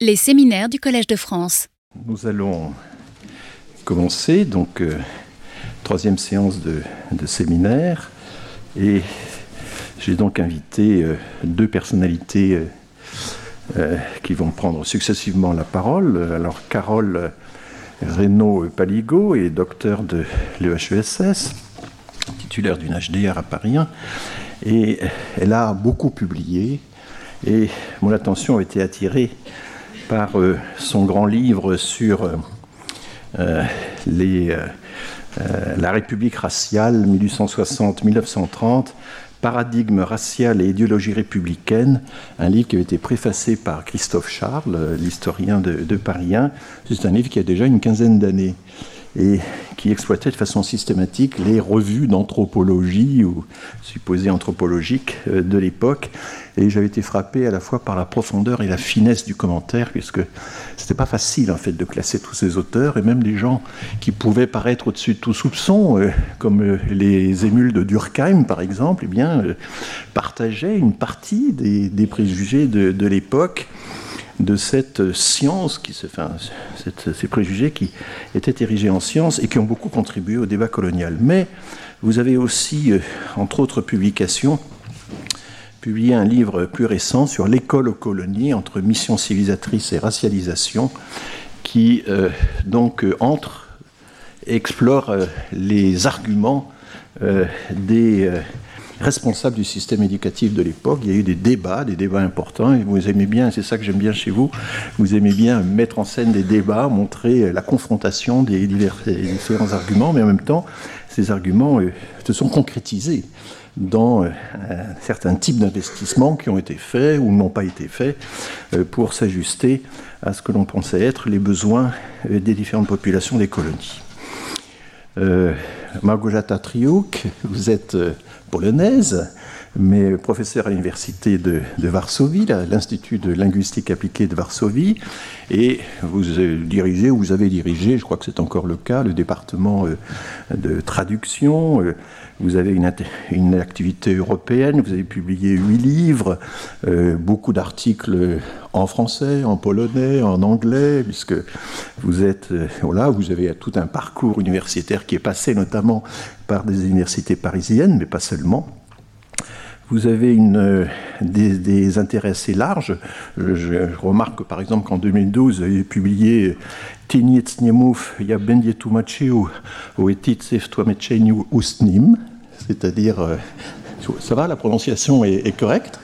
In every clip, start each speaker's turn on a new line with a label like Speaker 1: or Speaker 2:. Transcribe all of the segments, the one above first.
Speaker 1: Les séminaires du Collège de France.
Speaker 2: Nous allons commencer, donc, euh, troisième séance de, séminaire. Et j'ai donc invité euh, deux personnalités euh, qui vont prendre successivement la parole. Alors, Carole Reynaud-Paligo est docteur de l'EHESS, titulaire d'une HDR à Paris 1, et elle a beaucoup publié. Et mon attention a été attirée par euh, son grand livre sur euh, euh, la République raciale 1860-1930, paradigme racial et idéologie républicaine, un livre qui avait été préfacé par Christophe Charles, l'historien de, de Paris 1. C'est un livre qui a déjà une quinzaine d'années et qui exploitait de façon systématique les revues d'anthropologie ou supposées anthropologiques euh, de l'époque. Et j'avais été frappé à la fois par la profondeur et la finesse du commentaire, puisque c'était pas facile en fait de classer tous ces auteurs, et même les gens qui pouvaient paraître au-dessus de tout soupçon, euh, comme euh, les émules de Durkheim par exemple, eh bien, partageaient une partie des, préjugés de l'époque de cette science, qui ces préjugés qui étaient érigés en science et qui ont beaucoup contribué au débat colonial. Mais vous avez aussi, euh, entre autres publications, publié un livre plus récent sur l'école aux colonies entre mission civilisatrice et racialisation, qui euh, donc entre, explore euh, les arguments des euh, responsables du système éducatif de l'époque. Il y a eu des débats, des débats importants, et vous aimez bien, c'est ça que j'aime bien chez vous, vous aimez bien mettre en scène des débats, montrer la confrontation des, divers, différents arguments, mais en même temps, ces arguments euh, se sont concrétisés dans euh, un certain type d'investissements qui ont été faits ou n'ont pas été faits euh, pour s'ajuster à ce que l'on pensait être les besoins euh, des différentes populations des colonies. Euh, Margojata Triouk, vous êtes euh, polonaise, mais professeur à l'université de, de Varsovie, l'Institut de linguistique appliquée de Varsovie, et vous euh, dirigez, ou vous avez dirigé, je crois que c'est encore le cas, le département euh, de traduction. Vous avez une, activité européenne, vous avez publié huit livres, euh, beaucoup d'articles en français, en polonais, en anglais, puisque vous êtes, euh, voilà, vous avez tout un parcours universitaire qui est passé notamment par des universités parisiennes, mais pas seulement. Vous avez euh, des, intérêts assez larges. Je remarque par exemple qu'en 2012, vous avez publié Tiniec nie mów, ja będzie tłumaczył o etyce w c'est-à-dire, euh, ça va, la prononciation est, est correcte?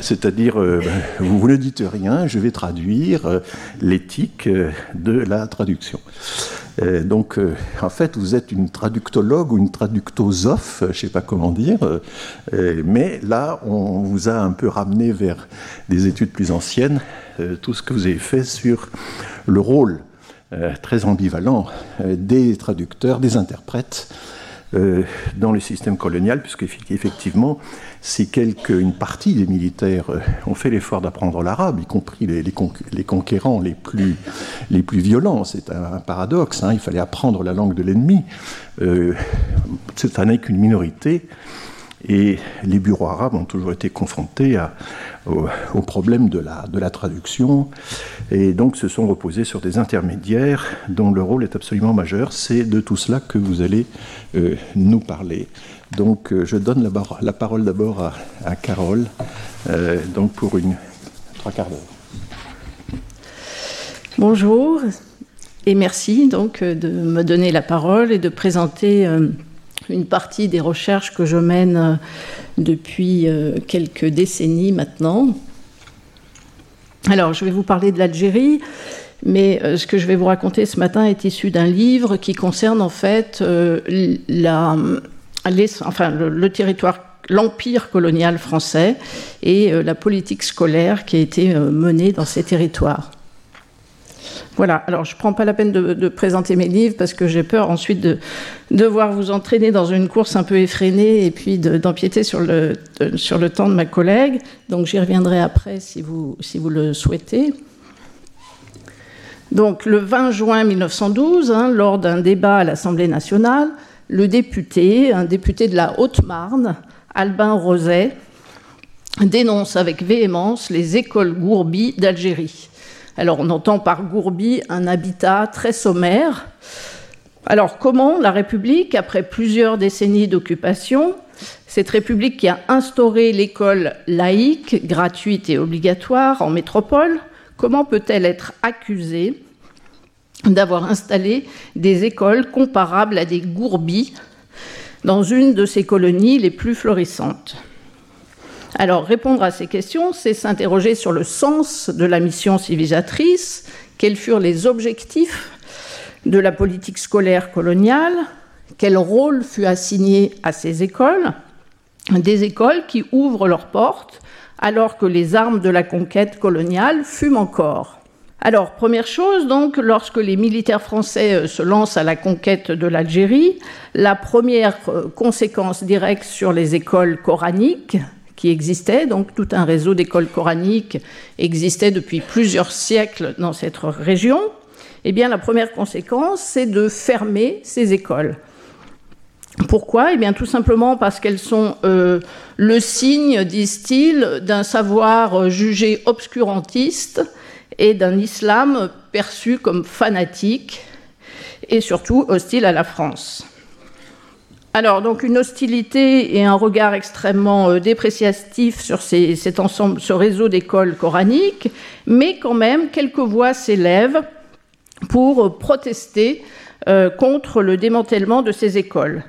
Speaker 2: C'est-à-dire, euh, vous, ne dites rien, je vais traduire euh, l'éthique euh, de la traduction. Donc, en fait, vous êtes une traductologue ou une traductosophe, je ne sais pas comment dire, mais là, on vous a un peu ramené vers des études plus anciennes, tout ce que vous avez fait sur le rôle très ambivalent des traducteurs, des interprètes euh, dans le système colonial, puisque effe- effectivement, si quelque, une partie des militaires euh, ont fait l'effort d'apprendre l'arabe, y compris les, les conqu- les conquérants les plus, les plus violents, c'est un, paradoxe, hein, il fallait apprendre la langue de l'ennemi, euh, ça n'est qu'une minorité, et les bureaux arabes ont toujours été confrontés au, problème de la, traduction et donc se sont reposés sur des intermédiaires dont le rôle est absolument majeur. C'est de tout cela que vous allez euh, nous parler. Donc euh, je donne la, parole d'abord à, Carole euh, donc pour une trois quarts d'heure.
Speaker 3: Bonjour et merci donc de me donner la parole et de présenter une partie des recherches que je mène euh, depuis euh, quelques décennies maintenant. Alors, je vais vous parler de l'Algérie, mais euh, ce que je vais vous raconter ce matin est issu d'un livre qui concerne en fait le, territoire, l'empire colonial français et la politique scolaire qui a été menée dans ces territoires. Voilà, alors je ne prends pas la peine de, présenter mes livres parce que j'ai peur ensuite de devoir vous entraîner dans une course un peu effrénée et puis de- d'empiéter sur, le, temps de ma collègue. Donc j'y reviendrai après si vous, le souhaitez. Donc le 20 juin 1912, hein, lors d'un débat à l'Assemblée nationale, le député, un député de la Haute-Marne, Albin Roset, dénonce avec véhémence les écoles Gourbi d'Algérie. Alors on entend par Gourbi un habitat très sommaire. Alors comment la République, après plusieurs décennies d'occupation, cette République qui a instauré l'école laïque, gratuite et obligatoire en métropole, comment peut-elle être accusée d'avoir installé des écoles comparables à des gourbis dans une de ces colonies les plus florissantes? Alors répondre à ces questions, c'est s'interroger sur le sens de la mission civilisatrice, quels furent les objectifs de la politique scolaire coloniale, quel rôle fut assigné à ces écoles, des écoles qui ouvrent leurs portes alors que les armes de la conquête coloniale fument encore. Alors, première chose, donc, lorsque les militaires français euh, se lancent à la conquête de l'Algérie, la première euh, conséquence directe sur les écoles coraniques qui existaient, donc tout un réseau d'écoles coraniques existait depuis plusieurs siècles dans cette région, eh bien, la première conséquence, c'est de fermer ces écoles. Pourquoi? Eh bien, tout simplement parce qu'elles sont euh, le signe, disent-ils, d'un savoir jugé obscurantiste et d'un islam perçu comme fanatique et surtout hostile à la France. Alors, donc, une hostilité et un regard extrêmement euh, dépréciatif sur ce réseau d'écoles coraniques, mais quand même, quelques voix s'élèvent pour protester euh, contre le démantèlement de ces écoles.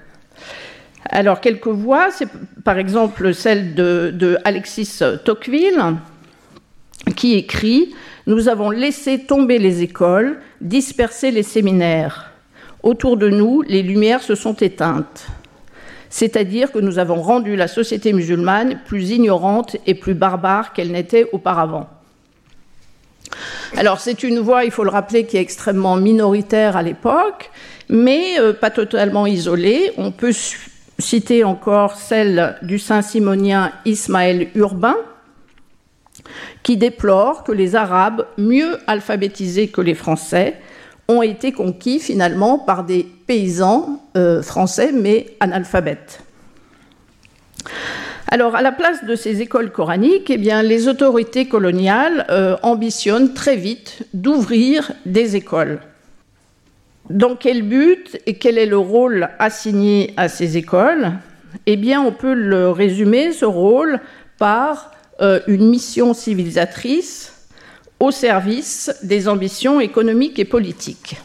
Speaker 3: Alors, quelques voix, c'est par exemple celle de Alexis Tocqueville, qui écrit nous avons laissé tomber les écoles, dispersé les séminaires. Autour de nous, les lumières se sont éteintes. C'est-à-dire que nous avons rendu la société musulmane plus ignorante et plus barbare qu'elle n'était auparavant. Alors c'est une voix, il faut le rappeler, qui est extrêmement minoritaire à l'époque, mais euh, pas totalement isolée. On peut citer encore celle du Saint-Simonien Ismaël Urbain, qui déplore que les Arabes, mieux alphabétisés que les Français, ont été conquis finalement par des paysans euh, français mais analphabètes. Alors, à la place de ces écoles coraniques, eh bien, les autorités coloniales euh, ambitionnent très vite d'ouvrir des écoles. Dans quel but et quel est le rôle assigné à ces écoles? Eh bien, on peut le résumer, ce rôle, par euh, une mission civilisatrice au service des ambitions économiques et politiques.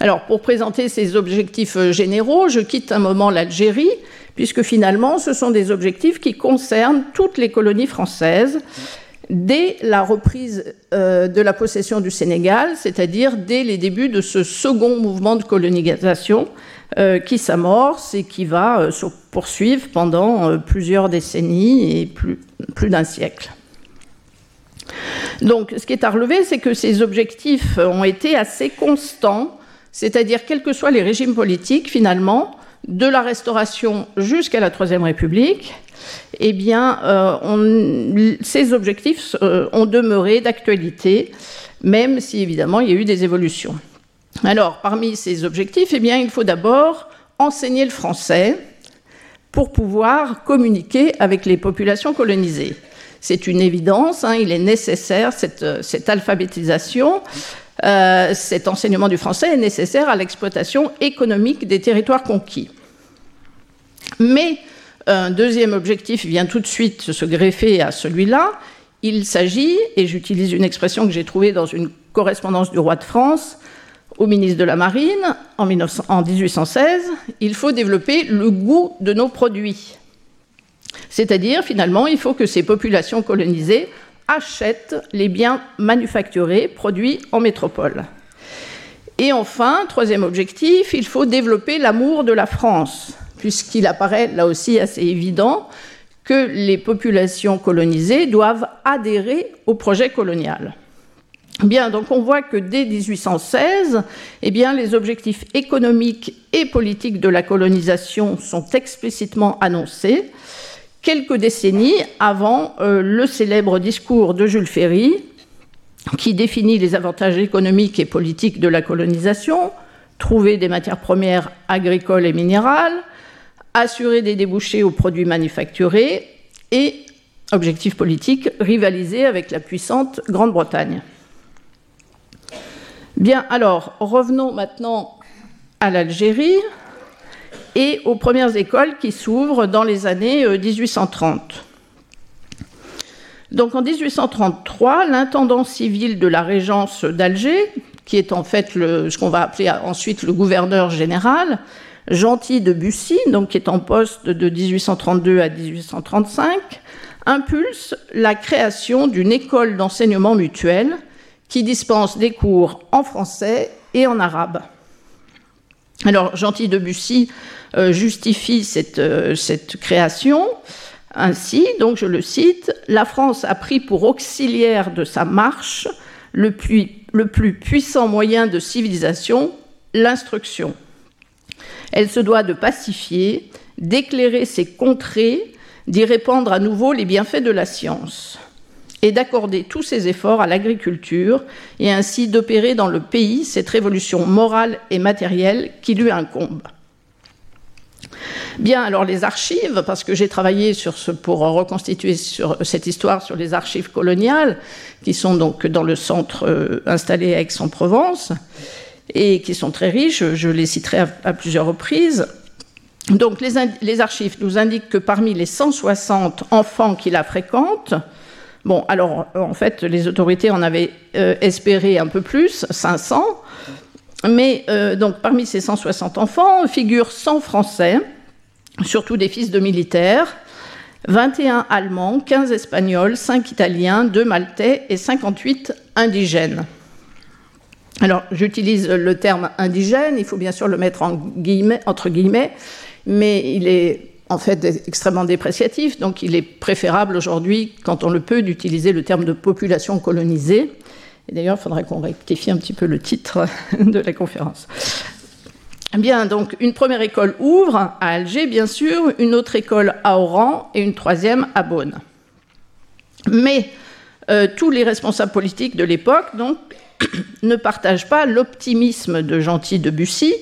Speaker 3: Alors, pour présenter ces objectifs euh, généraux, je quitte un moment l'Algérie, puisque finalement, ce sont des objectifs qui concernent toutes les colonies françaises dès la reprise euh, de la possession du Sénégal, c'est-à-dire dès les débuts de ce second mouvement de colonisation euh, qui s'amorce et qui va se poursuivre pendant plusieurs décennies et plus d'un siècle. Donc, ce qui est à relever, c'est que ces objectifs ont été assez constants, c'est-à-dire quels que soient les régimes politiques, finalement, de la Restauration jusqu'à la Troisième République, eh euh, ces objectifs euh, ont demeuré d'actualité, même si évidemment il y a eu des évolutions. Alors, parmi ces objectifs, eh il faut d'abord enseigner le français pour pouvoir communiquer avec les populations colonisées. C'est une évidence, hein, il est nécessaire, cette, alphabétisation, euh, cet enseignement du français est nécessaire à l'exploitation économique des territoires conquis. Mais un deuxième objectif vient tout de suite se greffer à celui-là. Il s'agit, et j'utilise une expression que j'ai trouvée dans une correspondance du roi de France au ministre de la Marine en, 1816, il faut développer le goût de nos produits. C'est-à-dire, finalement, il faut que ces populations colonisées achètent les biens manufacturés produits en métropole. Et enfin, troisième objectif, il faut développer l'amour de la France puisqu'il apparaît là aussi assez évident que les populations colonisées doivent adhérer au projet colonial. Bien, donc on voit que dès 1816, eh les objectifs économiques et politiques de la colonisation sont explicitement annoncés, quelques décennies avant euh, le célèbre discours de Jules Ferry, qui définit les avantages économiques et politiques de la colonisation, trouver des matières premières agricoles et minérales, assurer des débouchés aux produits manufacturés et, objectif politique, rivaliser avec la puissante Grande-Bretagne. Bien, alors, revenons maintenant à l'Algérie et aux premières écoles qui s'ouvrent dans les années 1830. Euh, Donc en 1833, l'intendant civil de la régence d'Alger, qui est en fait ce qu'on va appeler ensuite le gouverneur général, Gentil de Bussy, donc qui est en poste de 1832 à 1835, impulse la création d'une école d'enseignement mutuel qui dispense des cours en français et en arabe. Alors, Gentil de Bussy euh, justifie cette, euh, cette, création ainsi, donc je le cite, La France a pris pour auxiliaire de sa marche le plus, le plus puissant moyen de civilisation, l'instruction. Elle se doit de pacifier, d'éclairer ses contrées, d'y répandre à nouveau les bienfaits de la science et d'accorder tous ses efforts à l'agriculture et ainsi d'opérer dans le pays cette révolution morale et matérielle qui lui incombe. Bien, alors les archives, parce que j'ai travaillé pour reconstituer cette histoire sur les archives coloniales, qui sont donc dans le centre euh, installé à Aix-en-Provence, et qui sont très riches, je les citerai à, plusieurs reprises. Donc les, les, archives nous indiquent que parmi les 160 enfants qui la fréquentent, Bon, alors en fait, les autorités en avaient euh, espéré un peu plus, 500. Mais euh, donc parmi ces 160 enfants figurent 100 Français, surtout des fils de militaires, 21 Allemands, 15 Espagnols, 5 Italiens, 2 Maltais et 58 indigènes. Alors j'utilise le terme indigène, il faut bien sûr le mettre entre guillemets, mais il est en fait extrêmement dépréciatif, donc il est préférable aujourd'hui, quand on le peut, d'utiliser le terme de population colonisée. Et d'ailleurs, il faudrait qu'on rectifie un petit peu le titre de la conférence. Bien, donc une première école ouvre à Alger, bien sûr, une autre école à Oran et une troisième à Beaune. Mais euh, tous les responsables politiques de l'époque donc, ne partagent pas l'optimisme de Gentil de Bussy,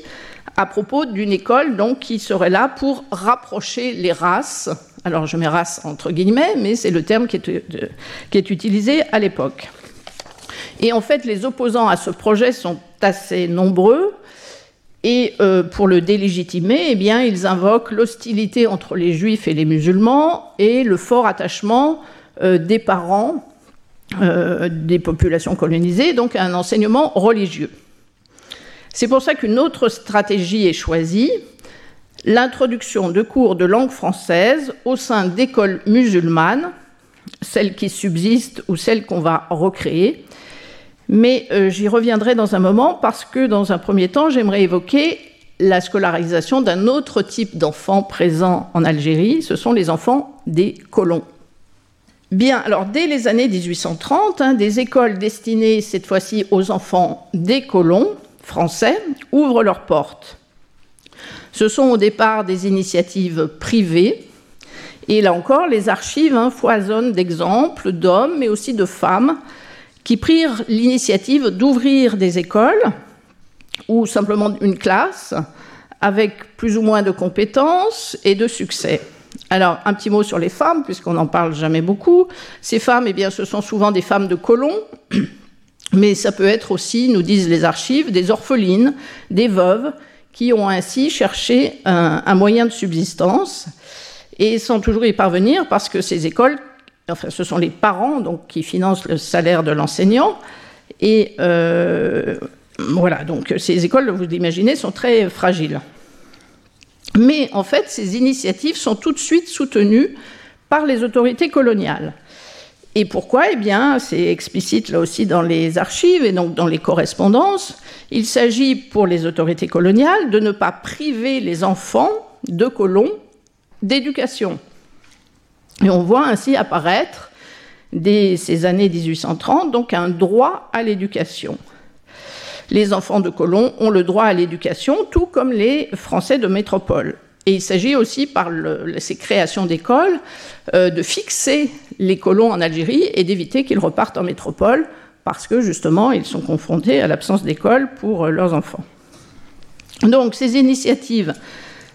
Speaker 3: à propos d'une école donc, qui serait là pour rapprocher les races. Alors je mets race entre guillemets, mais c'est le terme qui est, est utilisé à l'époque. Et en fait, les opposants à ce projet sont assez nombreux. Et euh, pour le délégitimer, eh ils invoquent l'hostilité entre les juifs et les musulmans et le fort attachement euh, des parents euh, des populations colonisées, donc un enseignement religieux. C'est pour ça qu'une autre stratégie est choisie, l'introduction de cours de langue française au sein d'écoles musulmanes, celles qui subsistent ou celles qu'on va recréer. Mais euh, j'y reviendrai dans un moment parce que dans un premier temps, j'aimerais évoquer la scolarisation d'un autre type d'enfants présents en Algérie, ce sont les enfants des colons. Bien, alors dès les années 1830, hein, des écoles destinées cette fois-ci aux enfants des colons français ouvrent leurs portes. Ce sont au départ des initiatives privées, et là encore, les archives hein, foisonnent d'exemples d'hommes, mais aussi de femmes, qui prirent l'initiative d'ouvrir des écoles ou simplement une classe avec plus ou moins de compétences et de succès. Alors, un petit mot sur les femmes, puisqu'on n'en parle jamais beaucoup. Ces femmes, eh bien, ce sont souvent des femmes de colons, mais ça peut être aussi, nous disent les archives, des orphelines, des veuves, qui ont ainsi cherché un, moyen de subsistance et sans toujours y parvenir parce que ces écoles, enfin ce sont les parents donc, qui financent le salaire de l'enseignant et euh, voilà, donc ces écoles, vous imaginez, sont très fragiles. Mais en fait, ces initiatives sont tout de suite soutenues par les autorités coloniales. Et pourquoi? Eh bien, c'est explicite là aussi dans les archives et donc dans les correspondances. Il s'agit pour les autorités coloniales de ne pas priver les enfants de colons d'éducation. Et on voit ainsi apparaître, dès ces années 1830, donc un droit à l'éducation. Les enfants de colons ont le droit à l'éducation, tout comme les Français de métropole. Et il s'agit aussi, par ces créations d'écoles, euh, de fixer les colons en Algérie et d'éviter qu'ils repartent en métropole parce que justement ils sont confrontés à l'absence d'école pour euh, leurs enfants. Donc ces initiatives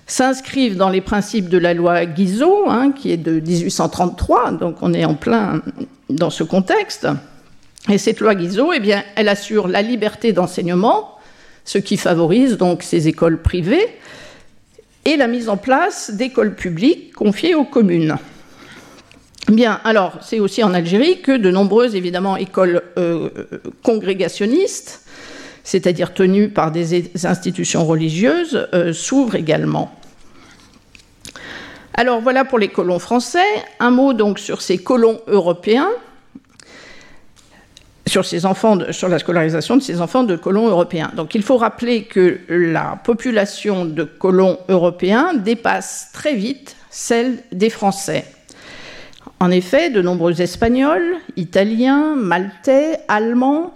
Speaker 3: s'inscrivent dans les principes de la loi Guizot, hein, qui est de 1833, donc on est en plein dans ce contexte. Et cette loi Guizot, eh bien, elle assure la liberté d'enseignement, ce qui favorise donc ces écoles privées, et la mise en place d'écoles publiques confiées aux communes. Bien, alors, c'est aussi en Algérie que de nombreuses, évidemment, écoles euh, congrégationnistes, c'est-à-dire tenues par des institutions religieuses, euh, s'ouvrent également. Alors voilà pour les colons français. Un mot donc sur ces colons européens, sur, la scolarisation de ces enfants de colons européens. Donc il faut rappeler que la population de colons européens dépasse très vite celle des Français. En effet, de nombreux Espagnols, Italiens, Maltais, Allemands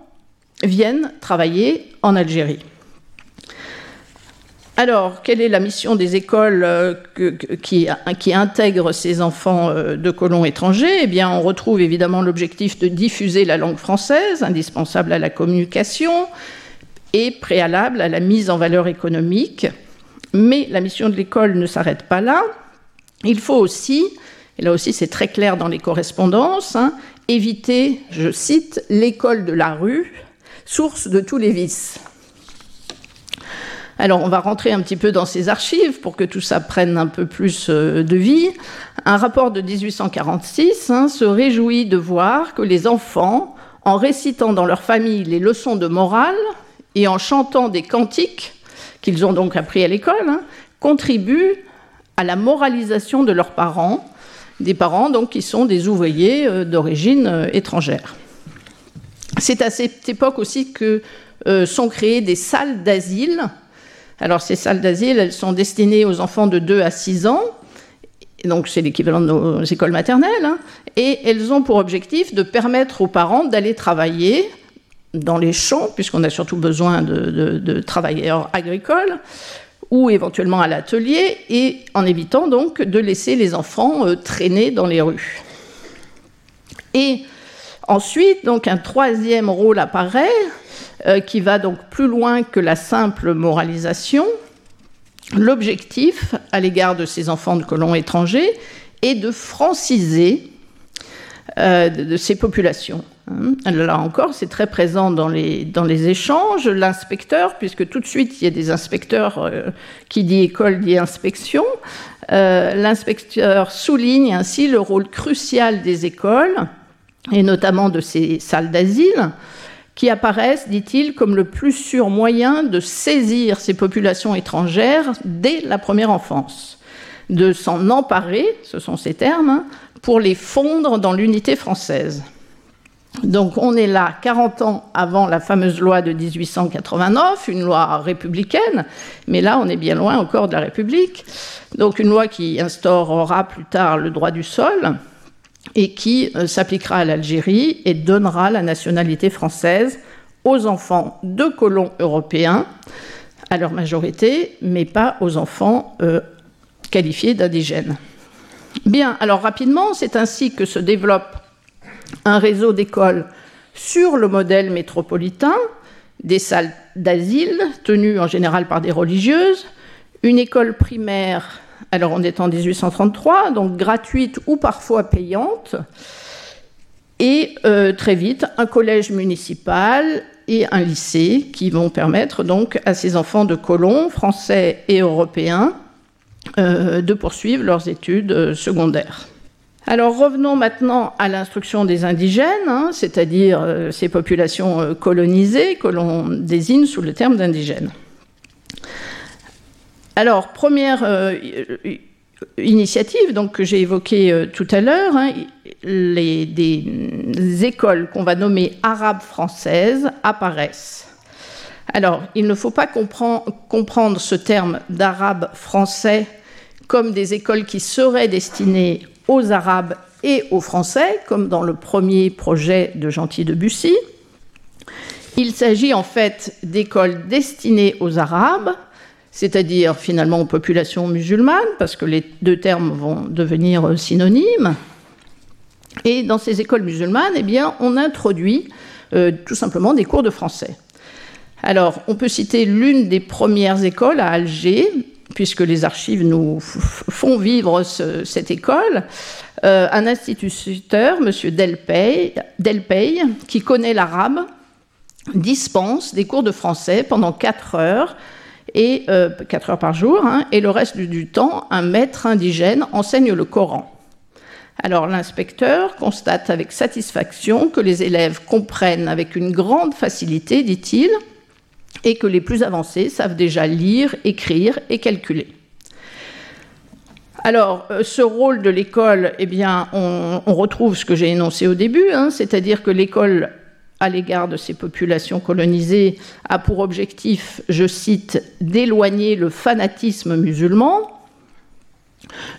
Speaker 3: viennent travailler en Algérie. Alors, quelle est la mission des écoles euh, qui, intègrent ces enfants euh, de colons étrangers? Eh bien, on retrouve évidemment l'objectif de diffuser la langue française, indispensable à la communication et préalable à la mise en valeur économique. Mais la mission de l'école ne s'arrête pas là. Il faut aussi et là aussi c'est très clair dans les correspondances, hein, éviter, je cite, l'école de la rue, source de tous les vices. Alors on va rentrer un petit peu dans ces archives pour que tout ça prenne un peu plus euh, de vie. Un rapport de 1846 hein, se réjouit de voir que les enfants, en récitant dans leur famille les leçons de morale et en chantant des cantiques qu'ils ont donc appris à l'école, hein, contribuent à la moralisation de leurs parents des parents donc, qui sont des ouvriers euh, d'origine euh, étrangère. C'est à cette époque aussi que sont créées des salles d'asile. Alors ces salles d'asile, elles sont destinées aux enfants de 2 à 6 ans, donc c'est l'équivalent de nos écoles maternelles, hein. et elles ont pour objectif de permettre aux parents d'aller travailler dans les champs, puisqu'on a surtout besoin de travailleurs agricoles, ou éventuellement à l'atelier, et en évitant donc de laisser les enfants euh, traîner dans les rues. Et ensuite, donc un troisième rôle apparaît, euh, qui va donc plus loin que la simple moralisation. L'objectif à l'égard de ces enfants de colons étrangers est de franciser euh, ces populations. Hein. Là encore, c'est très présent dans les, échanges. L'inspecteur, puisque tout de suite, il y a des inspecteurs euh, qui dit école dit inspection, l'inspecteur souligne ainsi le rôle crucial des écoles, et notamment de ces salles d'asile, qui apparaissent, dit-il, comme le plus sûr moyen de saisir ces populations étrangères dès la première enfance, de s'en emparer, ce sont ces termes, hein, pour les fondre dans l'unité française. Donc on est là 40 ans avant la fameuse loi de 1889, une loi républicaine, mais là on est bien loin encore de la République. Donc une loi qui instaurera plus tard le droit du sol et qui euh, s'appliquera à l'Algérie et donnera la nationalité française aux enfants de colons européens, à leur majorité, mais pas aux enfants euh, qualifiés d'indigènes. Bien, alors rapidement, c'est ainsi que se développe un réseau d'écoles sur le modèle métropolitain, des salles d'asile tenues en général par des religieuses, une école primaire, alors on est en 1833, donc gratuite ou parfois payante, et euh, très vite un collège municipal et un lycée qui vont permettre donc à ces enfants de colons, français et européens, euh, de poursuivre leurs études euh, secondaires. Alors revenons maintenant à l'instruction des indigènes, hein, c'est-à-dire ces populations colonisées que l'on désigne sous le terme d'indigènes. Alors première euh, initiative que j'ai évoquée tout à l'heure, hein, les, des écoles qu'on va nommer arabes françaises apparaissent. Alors, il ne faut pas comprendre ce terme d'arabe français comme des écoles qui seraient destinées aux Arabes et aux Français, comme dans le premier projet de Gentil de Bussy. Il s'agit en fait d'écoles destinées aux Arabes, c'est-à-dire finalement aux populations musulmanes, parce que les deux termes vont devenir synonymes. Et dans ces écoles musulmanes, eh on introduit euh, tout simplement des cours de français. Alors, on peut citer l'une des premières écoles à Alger, puisque les archives nous font vivre cette école, un instituteur, M. Delpey, Delpey, qui connaît l'arabe, dispense des cours de français pendant 4 heures, et, 4 heures par jour, hein, et le reste du temps, un maître indigène enseigne le Coran. Alors l'inspecteur constate avec satisfaction que les élèves comprennent avec une grande facilité, dit-il, et que les plus avancés savent déjà lire, écrire et calculer. Alors, euh, ce rôle de l'école, eh bien, on, retrouve ce que j'ai énoncé au début, hein, c'est-à-dire que l'école, à l'égard de ces populations colonisées, a pour objectif, je cite, d'éloigner le fanatisme musulman,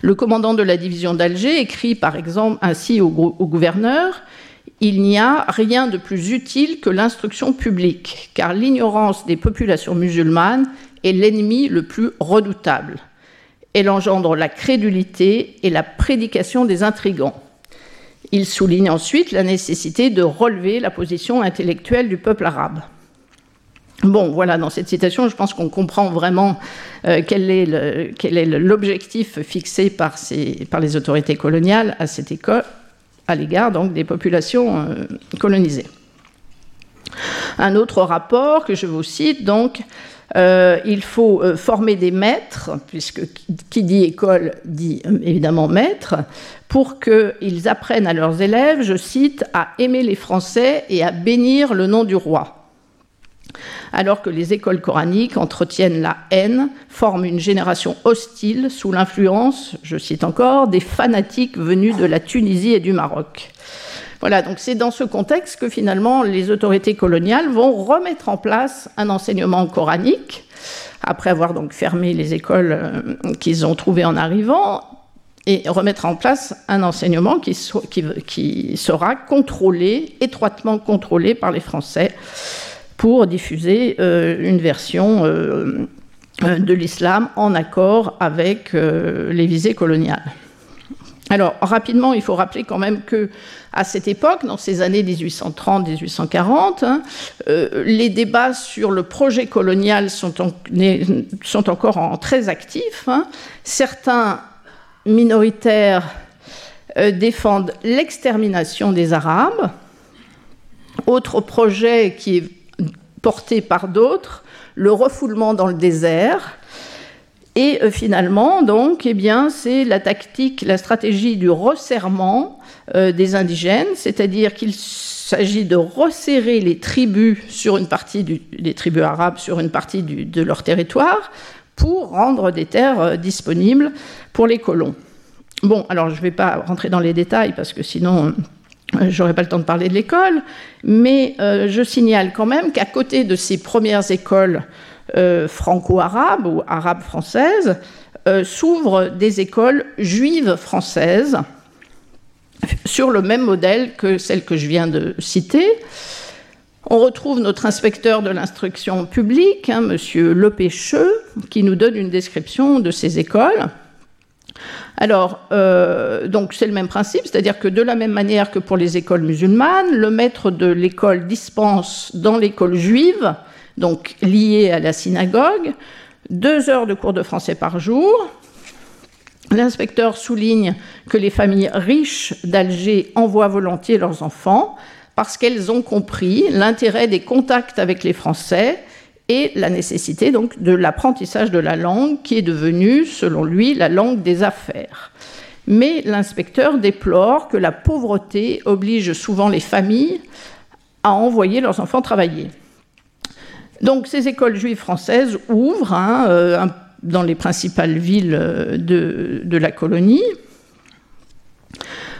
Speaker 3: le commandant de la division d'Alger écrit par exemple ainsi au, gouverneur Il n'y a rien de plus utile que l'instruction publique, car l'ignorance des populations musulmanes est l'ennemi le plus redoutable. Elle engendre la crédulité et la prédication des intrigants. Il souligne ensuite la nécessité de relever la position intellectuelle du peuple arabe. Bon, voilà, dans cette citation, je pense qu'on comprend vraiment euh, quel est l'objectif fixé par, les autorités coloniales à cette école, à l'égard des populations euh, colonisées. Un autre rapport que je vous cite, donc, euh, il faut former des maîtres, puisque qui dit école dit évidemment maître, pour qu'ils apprennent à leurs élèves, je cite, à aimer les Français et à bénir le nom du roi alors que les écoles coraniques entretiennent la haine, forment une génération hostile sous l'influence, je cite encore, des fanatiques venus de la Tunisie et du Maroc. Voilà, donc c'est dans ce contexte que finalement les autorités coloniales vont remettre en place un enseignement coranique, après avoir donc fermé les écoles euh, qu'ils ont trouvées en arrivant, et remettre en place un enseignement qui, sera contrôlé, étroitement contrôlé par les Français pour diffuser euh, une version euh, de l'islam en accord avec les visées coloniales. Alors rapidement, il faut rappeler quand même que à cette époque, dans ces années 1830-1840, hein, les débats sur le projet colonial sont, encore en, très actifs. Hein. Certains minoritaires défendent l'extermination des Arabes. Autre projet qui est porté par d'autres, le refoulement dans le désert. Et euh, finalement, donc, eh bien, c'est la tactique, la stratégie du resserrement euh, des indigènes, c'est-à-dire qu'il s'agit de resserrer les tribus sur une partie des tribus arabes sur une partie de leur territoire pour rendre des terres euh, disponibles pour les colons. Bon, alors je ne vais pas rentrer dans les détails parce que sinon euh, j'aurai pas le temps de parler de l'école, mais je signale quand même qu'à côté de ces premières écoles euh, franco-arabes ou arabes-françaises, s'ouvrent des écoles juives françaises sur le même modèle que celle que je viens de citer. On retrouve notre inspecteur de l'instruction publique, hein, M. Lepêcheux, qui nous donne une description de ces écoles. Alors, euh, donc c'est le même principe, c'est-à-dire que de la même manière que pour les écoles musulmanes, le maître de l'école dispense dans l'école juive, donc liée à la synagogue, deux heures de cours de français par jour. L'inspecteur souligne que les familles riches d'Alger envoient volontiers leurs enfants parce qu'elles ont compris l'intérêt des contacts avec les Français et la nécessité donc de l'apprentissage de la langue qui est devenue, selon lui, la langue des affaires. Mais l'inspecteur déplore que la pauvreté oblige souvent les familles à envoyer leurs enfants travailler. Donc ces écoles juives françaises ouvrent hein, euh, dans les principales villes euh, de, la colonie.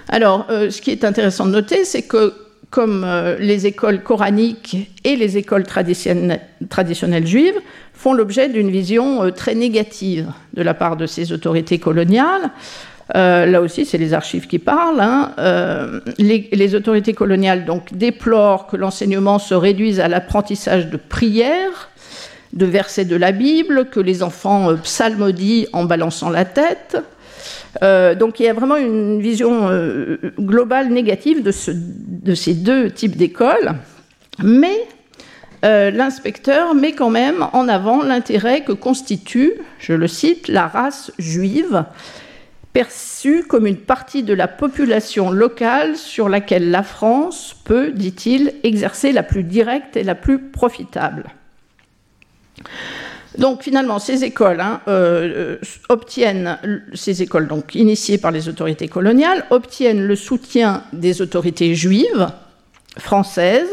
Speaker 3: Alors, euh, ce qui est intéressant de noter, c'est que comme les écoles coraniques et les écoles traditionnelles, juives, font l'objet d'une vision très négative de la part de ces autorités coloniales. Euh, là aussi, c'est les archives qui parlent. Hein. les, autorités coloniales donc déplorent que l'enseignement se réduise à l'apprentissage de prières, de versets de la Bible, que les enfants psalmodient en balançant la tête, euh, donc il y a vraiment une vision euh, globale négative de, ces deux types d'écoles. Mais euh, l'inspecteur met quand même en avant l'intérêt que constitue, je le cite, la race juive, perçue comme une partie de la population locale sur laquelle la France peut, dit-il, exercer la plus directe et la plus profitable. Donc finalement, ces écoles hein, euh, obtiennent, ces écoles donc initiées par les autorités coloniales, obtiennent le soutien des autorités juives françaises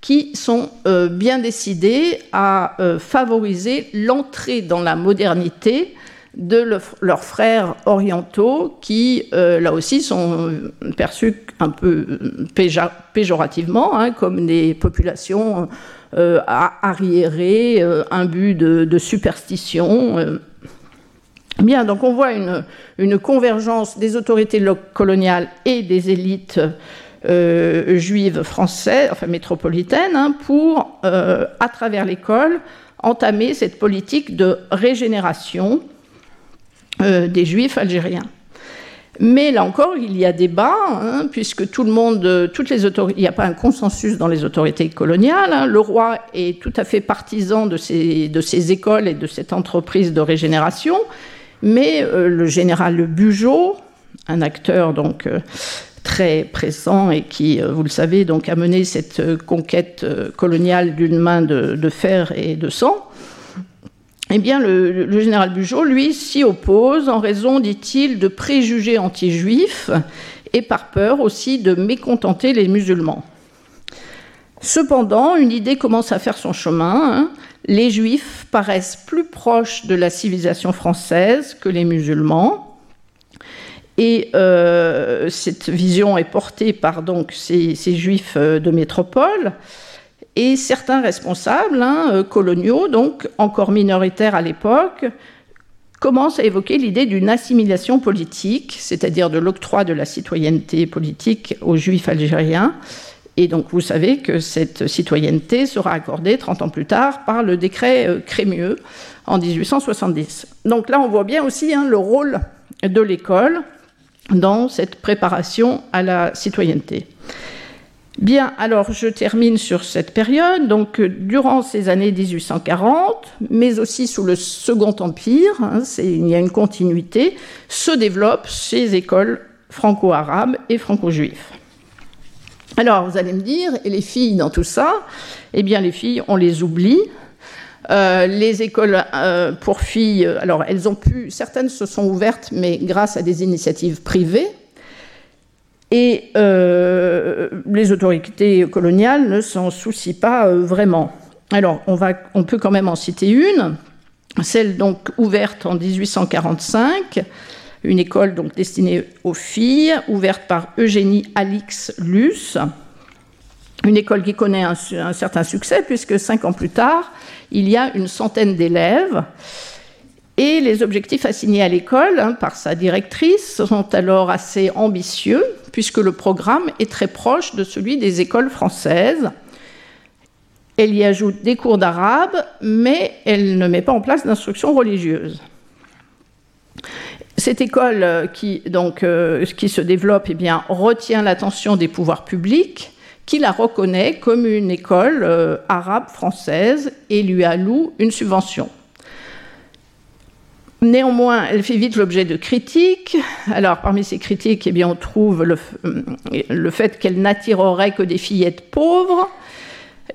Speaker 3: qui sont euh, bien décidées à euh, favoriser l'entrée dans la modernité de leurs frères orientaux qui, là aussi, sont perçus un peu péjorativement hein, comme des populations euh, arriéré, euh, un but de, superstition. Euh. Bien, donc on voit une, convergence des autorités coloniales et des élites juives françaises, enfin métropolitaines, hein, pour, à travers l'école, entamer cette politique de régénération des juifs algériens. Mais là encore, il y a débat, hein, puisque tout le monde, toutes les il n'y a pas un consensus dans les autorités coloniales. Hein. Le roi est tout à fait partisan de ces, écoles et de cette entreprise de régénération, mais euh, le général Bugeaud, un acteur donc euh, très présent et qui, euh, vous le savez, donc a mené cette conquête coloniale d'une main de fer et de sang, eh bien, le, général Bugeaud, lui, s'y oppose en raison, dit-il, de préjugés anti-juifs et par peur aussi de mécontenter les musulmans. Cependant, une idée commence à faire son chemin. Hein. Les juifs paraissent plus proches de la civilisation française que les musulmans. Et euh, cette vision est portée par ces juifs euh, de métropole. Et certains responsables hein, euh, coloniaux, donc encore minoritaires à l'époque, commencent à évoquer l'idée d'une assimilation politique, c'est-à-dire de l'octroi de la citoyenneté politique aux juifs algériens. Et donc vous savez que cette citoyenneté sera accordée 30 ans plus tard par le décret euh, Crémieux en 1870. Donc là on voit bien aussi hein, le rôle de l'école dans cette préparation à la citoyenneté. Bien, alors je termine sur cette période. Donc, euh, durant ces années 1840, mais aussi sous le Second Empire, hein, il y a une continuité, se développent ces écoles franco-arabes et franco-juives. Alors, vous allez me dire, et les filles dans tout ça? Eh bien, les filles, on les oublie. Euh, les écoles euh, pour filles, alors elles ont pu, certaines se sont ouvertes, mais grâce à des initiatives privées. Et euh, les autorités coloniales ne s'en soucient pas euh, vraiment. Alors, on, va, on peut quand même en citer une, celle donc ouverte en 1845, une école donc destinée aux filles, ouverte par Eugénie Alix Luce, une école qui connaît un, un, certain succès puisque cinq ans plus tard, il y a une centaine d'élèves. Et les objectifs assignés à l'école hein, par sa directrice sont alors assez ambitieux, puisque le programme est très proche de celui des écoles françaises. Elle y ajoute des cours d'arabe, mais elle ne met pas en place d'instruction religieuse. Cette école euh, euh, qui se développe eh retient l'attention des pouvoirs publics, qui la reconnaît comme une école euh, arabe française et lui alloue une subvention. Néanmoins, elle fait vite l'objet de critiques. Alors, parmi ces critiques, eh bien, on trouve le, fait qu'elle n'attirerait que des fillettes pauvres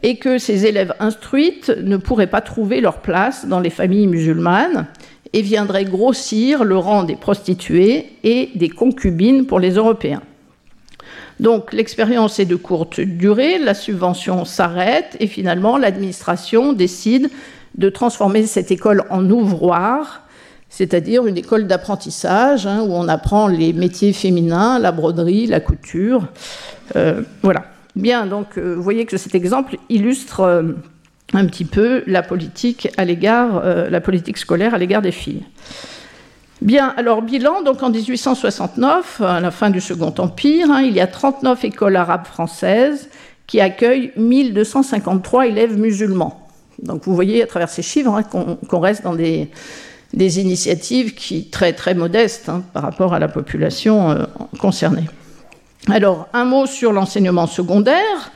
Speaker 3: et que ces élèves instruites ne pourraient pas trouver leur place dans les familles musulmanes et viendraient grossir le rang des prostituées et des concubines pour les Européens. Donc l'expérience est de courte durée, la subvention s'arrête et finalement l'administration décide de transformer cette école en ouvroir c'est-à-dire une école d'apprentissage hein, où on apprend les métiers féminins, la broderie, la couture. Euh, voilà. Bien, donc euh, vous voyez que cet exemple illustre euh, un petit peu la politique à la politique scolaire à l'égard des filles. Bien, alors bilan, donc en 1869, à la fin du Second Empire, hein, il y a 39 écoles arabes françaises qui accueillent 1253 élèves musulmans. Donc vous voyez à travers ces chiffres hein, qu'on reste dans des, des initiatives qui très très modestes hein, par rapport à la population euh, concernée. Alors un mot sur l'enseignement secondaire.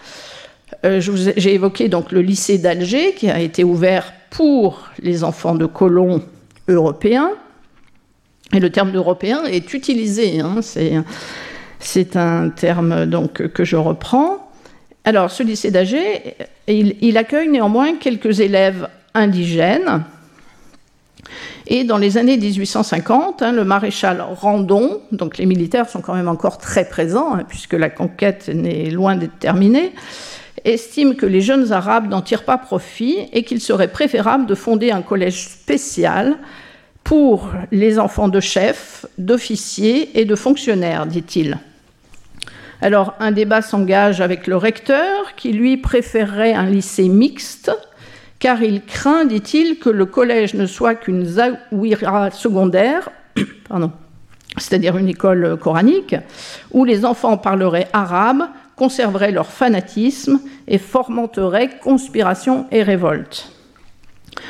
Speaker 3: J'ai évoqué donc le lycée d'Alger qui a été ouvert pour les enfants de colons européens. Et le terme d'européen est utilisé. Hein, c'est un terme donc que je reprends. Alors, ce lycée d'Alger, il, accueille néanmoins quelques élèves indigènes. Et dans les années 1850, hein, le maréchal Randon, donc les militaires sont quand même encore très présents, hein, puisque la conquête n'est loin d'être terminée, estime que les jeunes Arabes n'en tirent pas profit et qu'il serait préférable de fonder un collège spécial pour les enfants de chefs, d'officiers et de fonctionnaires, dit-il. Alors un débat s'engage avec le recteur qui lui préférerait un lycée mixte car il craint, dit-il, que le collège ne soit qu'une zaouira secondaire, c'est-à-dire une école coranique, où les enfants parleraient arabe, conserveraient leur fanatisme et fomenteraient conspiration et révolte.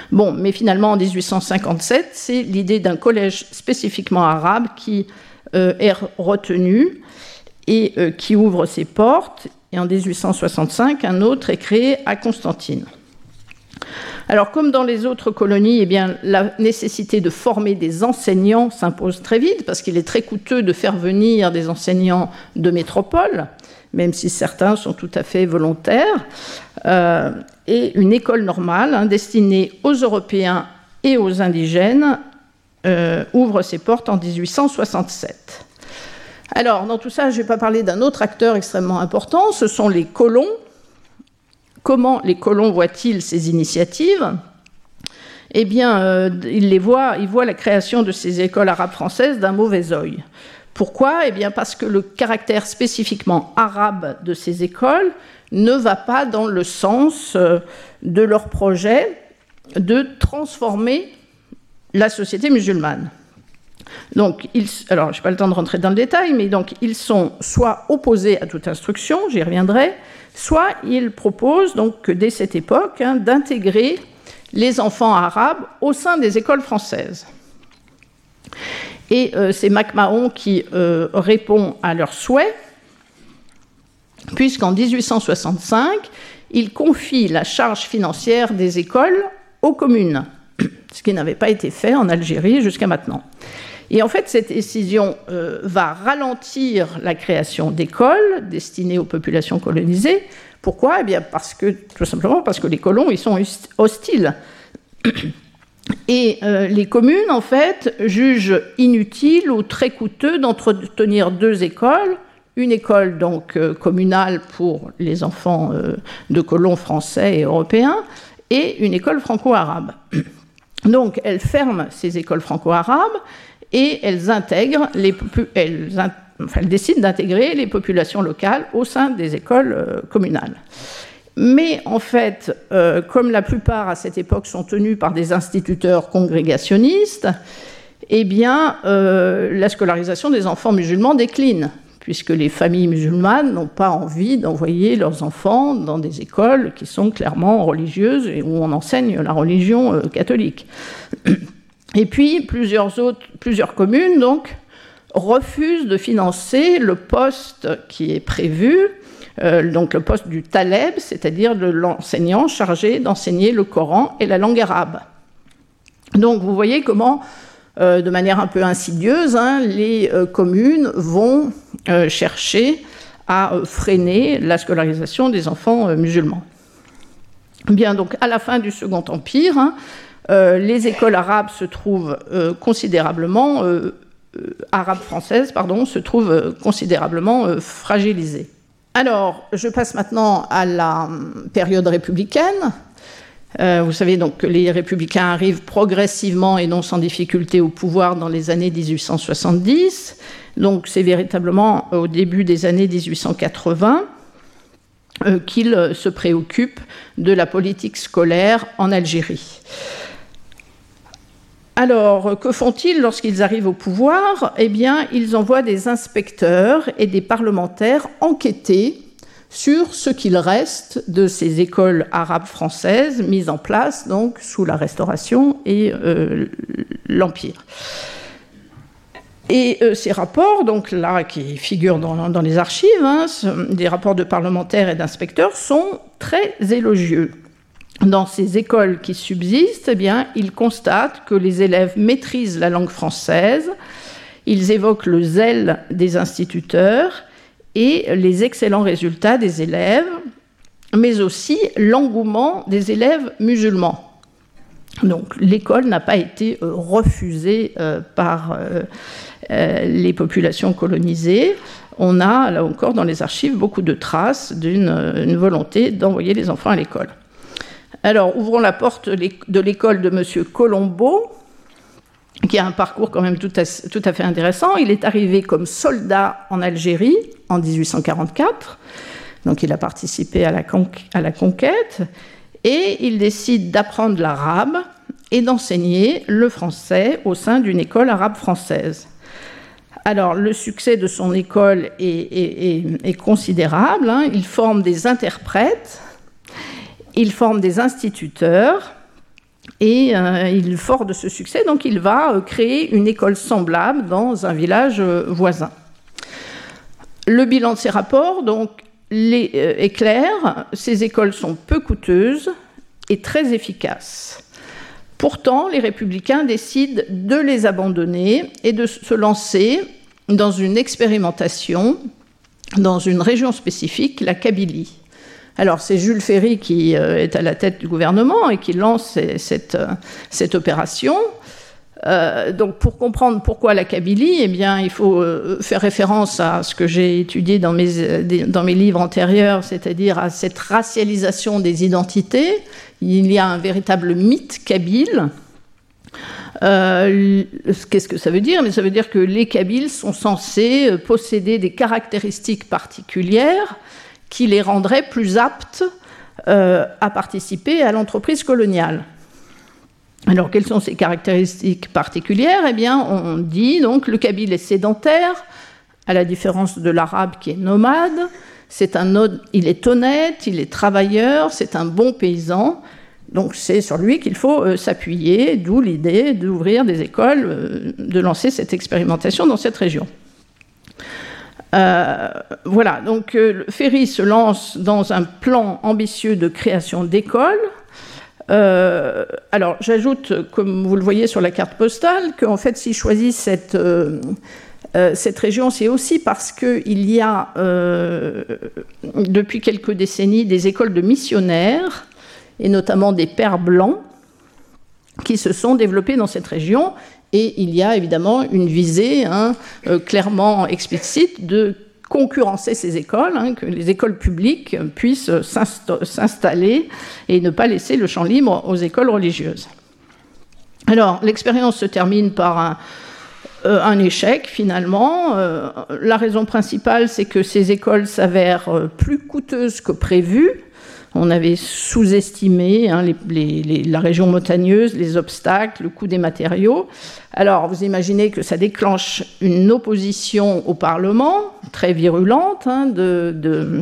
Speaker 3: Bon, mais finalement, en 1857, c'est l'idée d'un collège spécifiquement arabe qui euh, est retenue et euh, qui ouvre ses portes. Et en 1865, un autre est créé à Constantine. Alors, comme dans les autres colonies, eh la nécessité de former des enseignants s'impose très vite, parce qu'il est très coûteux de faire venir des enseignants de métropole, même si certains sont tout à fait volontaires. Euh, et une école normale, hein, destinée aux Européens et aux indigènes, euh, ouvre ses portes en 1867. Alors, dans tout ça, je vais pas parler d'un autre acteur extrêmement important, ce sont les colons. Comment les colons voient-ils ces initiatives? Eh bien, euh, ils, les voient, ils voient la création de ces écoles arabes françaises d'un mauvais œil. Pourquoi? Eh bien, parce que le caractère spécifiquement arabe de ces écoles ne va pas dans le sens euh, de leur projet de transformer la société musulmane. Donc, je n'ai pas le temps de rentrer dans le détail, mais ils sont soit opposés à toute instruction, j'y reviendrai, soit ils proposent, donc, dès cette époque, hein, d'intégrer les enfants arabes au sein des écoles françaises. Et euh, c'est MacMahon qui euh, répond à leurs souhaits, puisqu'en 1865, il confie la charge financière des écoles aux communes, ce qui n'avait pas été fait en Algérie jusqu'à maintenant. Et en fait, cette décision euh, va ralentir la création d'écoles destinées aux populations colonisées. Pourquoi? Eh bien, parce que, tout simplement parce que les colons, ils sont hostiles. Et euh, les communes, en fait, jugent inutile ou très coûteux d'entretenir deux écoles, une école donc euh, communale pour les enfants de colons français et européens, et une école franco-arabe. Donc, elles ferment ces écoles franco-arabes et elles décident d'intégrer les populations locales au sein des écoles euh, communales. Mais en fait, euh, comme la plupart à cette époque sont tenus par des instituteurs congrégationnistes, eh bien, euh, la scolarisation des enfants musulmans décline, puisque les familles musulmanes n'ont pas envie d'envoyer leurs enfants dans des écoles qui sont clairement religieuses et où on enseigne la religion catholique. Et puis, plusieurs, autres, plusieurs communes donc, refusent de financer le poste qui est prévu, euh, donc le poste du taleb, c'est-à-dire de l'enseignant chargé d'enseigner le Coran et la langue arabe. Donc vous voyez comment, euh, de manière un peu insidieuse, hein, les euh, communes vont chercher à freiner la scolarisation des enfants musulmans. Bien, donc à la fin du Second Empire, hein, les écoles arabes se trouvent euh, considérablement, euh, arabes françaises, pardon, se trouvent considérablement fragilisées. Alors, je passe maintenant à la période républicaine. vous savez donc que les républicains arrivent progressivement et non sans difficulté au pouvoir dans les années 1870. Donc c'est véritablement au début des années 1880 qu'ils se préoccupent de la politique scolaire en Algérie. Alors, que font-ils lorsqu'ils arrivent au pouvoir? Eh bien, ils envoient des inspecteurs et des parlementaires enquêter sur ce qu'il reste de ces écoles arabes françaises mises en place donc sous la Restauration et euh, l'Empire. Et ces rapports, donc là, qui figurent dans, les archives, hein, des rapports de parlementaires et d'inspecteurs, sont très élogieux. Dans ces écoles qui subsistent, eh ils constatent que les élèves maîtrisent la langue française, ils évoquent le zèle des instituteurs et les excellents résultats des élèves, mais aussi l'engouement des élèves musulmans. Donc l'école n'a pas été euh, refusée euh, par euh, les populations colonisées. On a, là encore, dans les archives, beaucoup de traces d'une volonté d'envoyer les enfants à l'école. Alors, ouvrons la porte de l'école de M. Colombo, qui a un parcours quand même tout à, fait intéressant. Il est arrivé comme soldat en Algérie en 1844, donc il a participé à la, conquête, et il décide d'apprendre l'arabe et d'enseigner le français au sein d'une école arabe française. Alors, le succès de son école est, considérable. Hein. Il forme des interprètes, il forme des instituteurs, et euh, il, fort de ce succès, donc il va euh, créer une école semblable dans un village euh, voisin. Le bilan de ces rapports est clair, ces écoles sont peu coûteuses et très efficaces. Pourtant, les républicains décident de les abandonner et de se lancer dans une expérimentation dans une région spécifique, la Kabylie. Alors c'est Jules Ferry qui euh, est à la tête du gouvernement et qui lance cette, euh, cette opération. Euh, donc pour comprendre pourquoi la Kabylie, eh bien, il faut faire référence à ce que j'ai étudié dans mes, dans mes livres antérieurs, c'est-à-dire à cette racialisation des identités. Il y a un véritable mythe kabyle. Qu'est-ce que ça veut dire? Mais ça veut dire que les Kabyles sont censés posséder des caractéristiques particulières qui les rendrait plus aptes euh, à participer à l'entreprise coloniale. Alors, quelles sont ces caractéristiques particulières? Eh bien, on dit donc le kabyle est sédentaire, à la différence de l'arabe qui est nomade. C'est un, il est honnête, il est travailleur, c'est un bon paysan. Donc, c'est sur lui qu'il faut euh, s'appuyer, d'où l'idée d'ouvrir des écoles, euh, de lancer cette expérimentation dans cette région. Euh, voilà, donc euh, Ferry se lance dans un plan ambitieux de création d'écoles. Euh, alors, j'ajoute, comme vous le voyez sur la carte postale, qu'en fait, s'il choisit cette, cette région, c'est aussi parce qu'il y a, depuis quelques décennies, des écoles de missionnaires, et notamment des pères blancs, qui se sont développées dans cette région et il y a évidemment une visée hein, euh, clairement explicite de concurrencer ces écoles, hein, que les écoles publiques puissent s'installer et ne pas laisser le champ libre aux écoles religieuses. Alors, l'expérience se termine par un, euh, échec finalement. Euh, la raison principale, c'est que ces écoles s'avèrent plus coûteuses que prévues on avait sous-estimé hein, la région montagneuse, les obstacles, le coût des matériaux. Alors, vous imaginez que ça déclenche une opposition au Parlement, très virulente, hein, de,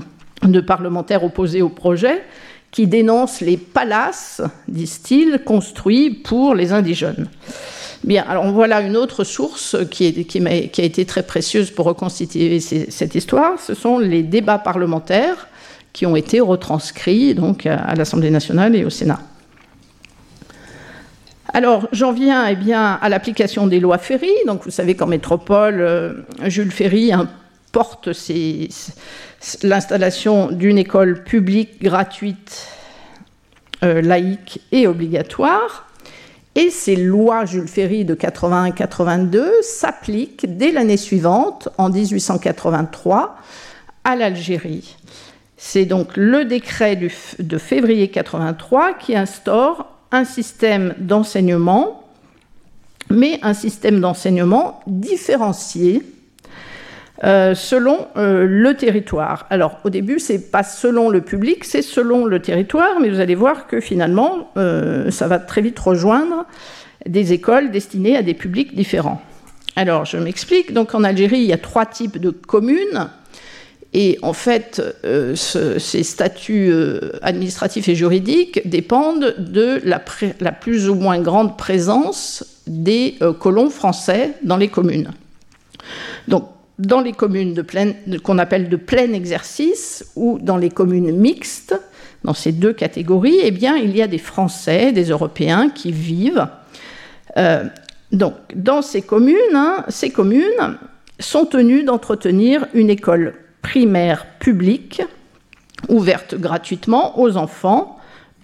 Speaker 3: parlementaires opposés au projet, qui dénoncent les palaces, disent-ils, construits pour les indigènes. Bien, alors voilà une autre source qui, qui, a, été très précieuse pour reconstituer cette histoire, ce sont les débats parlementaires qui ont été retranscrits donc, à l'Assemblée nationale et au Sénat. Alors, j'en viens eh bien, à l'application des lois Ferry. Donc, vous savez qu'en métropole, euh, Jules Ferry porte l'installation d'une école publique gratuite, euh, laïque et obligatoire. Et ces lois Jules Ferry de 81-82 s'appliquent dès l'année suivante, en 1883, à l'Algérie. C'est donc le décret de février 83 qui instaure un système d'enseignement, mais un système d'enseignement différencié euh, selon euh, le territoire. Alors au début, c'est pas selon le public, c'est selon le territoire, mais vous allez voir que finalement, euh, ça va très vite rejoindre des écoles destinées à des publics différents. Alors je m'explique. Donc en Algérie, il y a trois types de communes. Et en fait, euh, ces statuts euh, administratifs et juridiques dépendent de la, plus ou moins grande présence des euh, colons français dans les communes. Donc, dans les communes qu'on appelle de plein exercice ou dans les communes mixtes, dans ces deux catégories, eh bien, il y a des Français, des Européens qui vivent. Donc, dans ces communes, hein, ces communes sont tenues d'entretenir une école primaire publique ouverte gratuitement aux enfants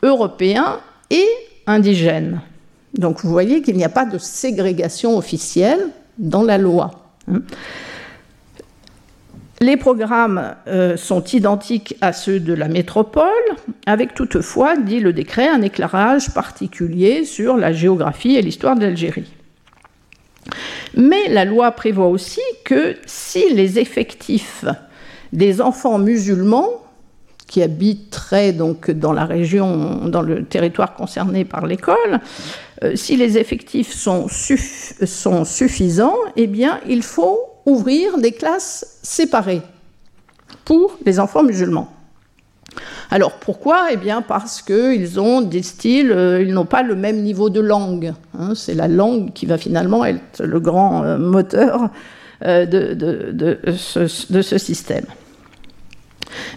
Speaker 3: européens et indigènes. Donc, vous voyez qu'il n'y a pas de ségrégation officielle dans la loi. Hein. Les programmes euh, sont identiques à ceux de la métropole, avec toutefois, dit le décret, un éclairage particulier sur la géographie et l'histoire d'Algérie. Mais la loi prévoit aussi que si les effectifs des enfants musulmans qui habiteraient donc dans la région, dans le territoire concerné par l'école, euh, si les effectifs sont, suffisants, eh bien, il faut ouvrir des classes séparées pour les enfants musulmans. Alors pourquoi? Eh bien parce qu'ils ont styles, euh, ils n'ont pas le même niveau de langue. Hein. C'est la langue qui va finalement être le grand euh, moteur euh, de, ce, système.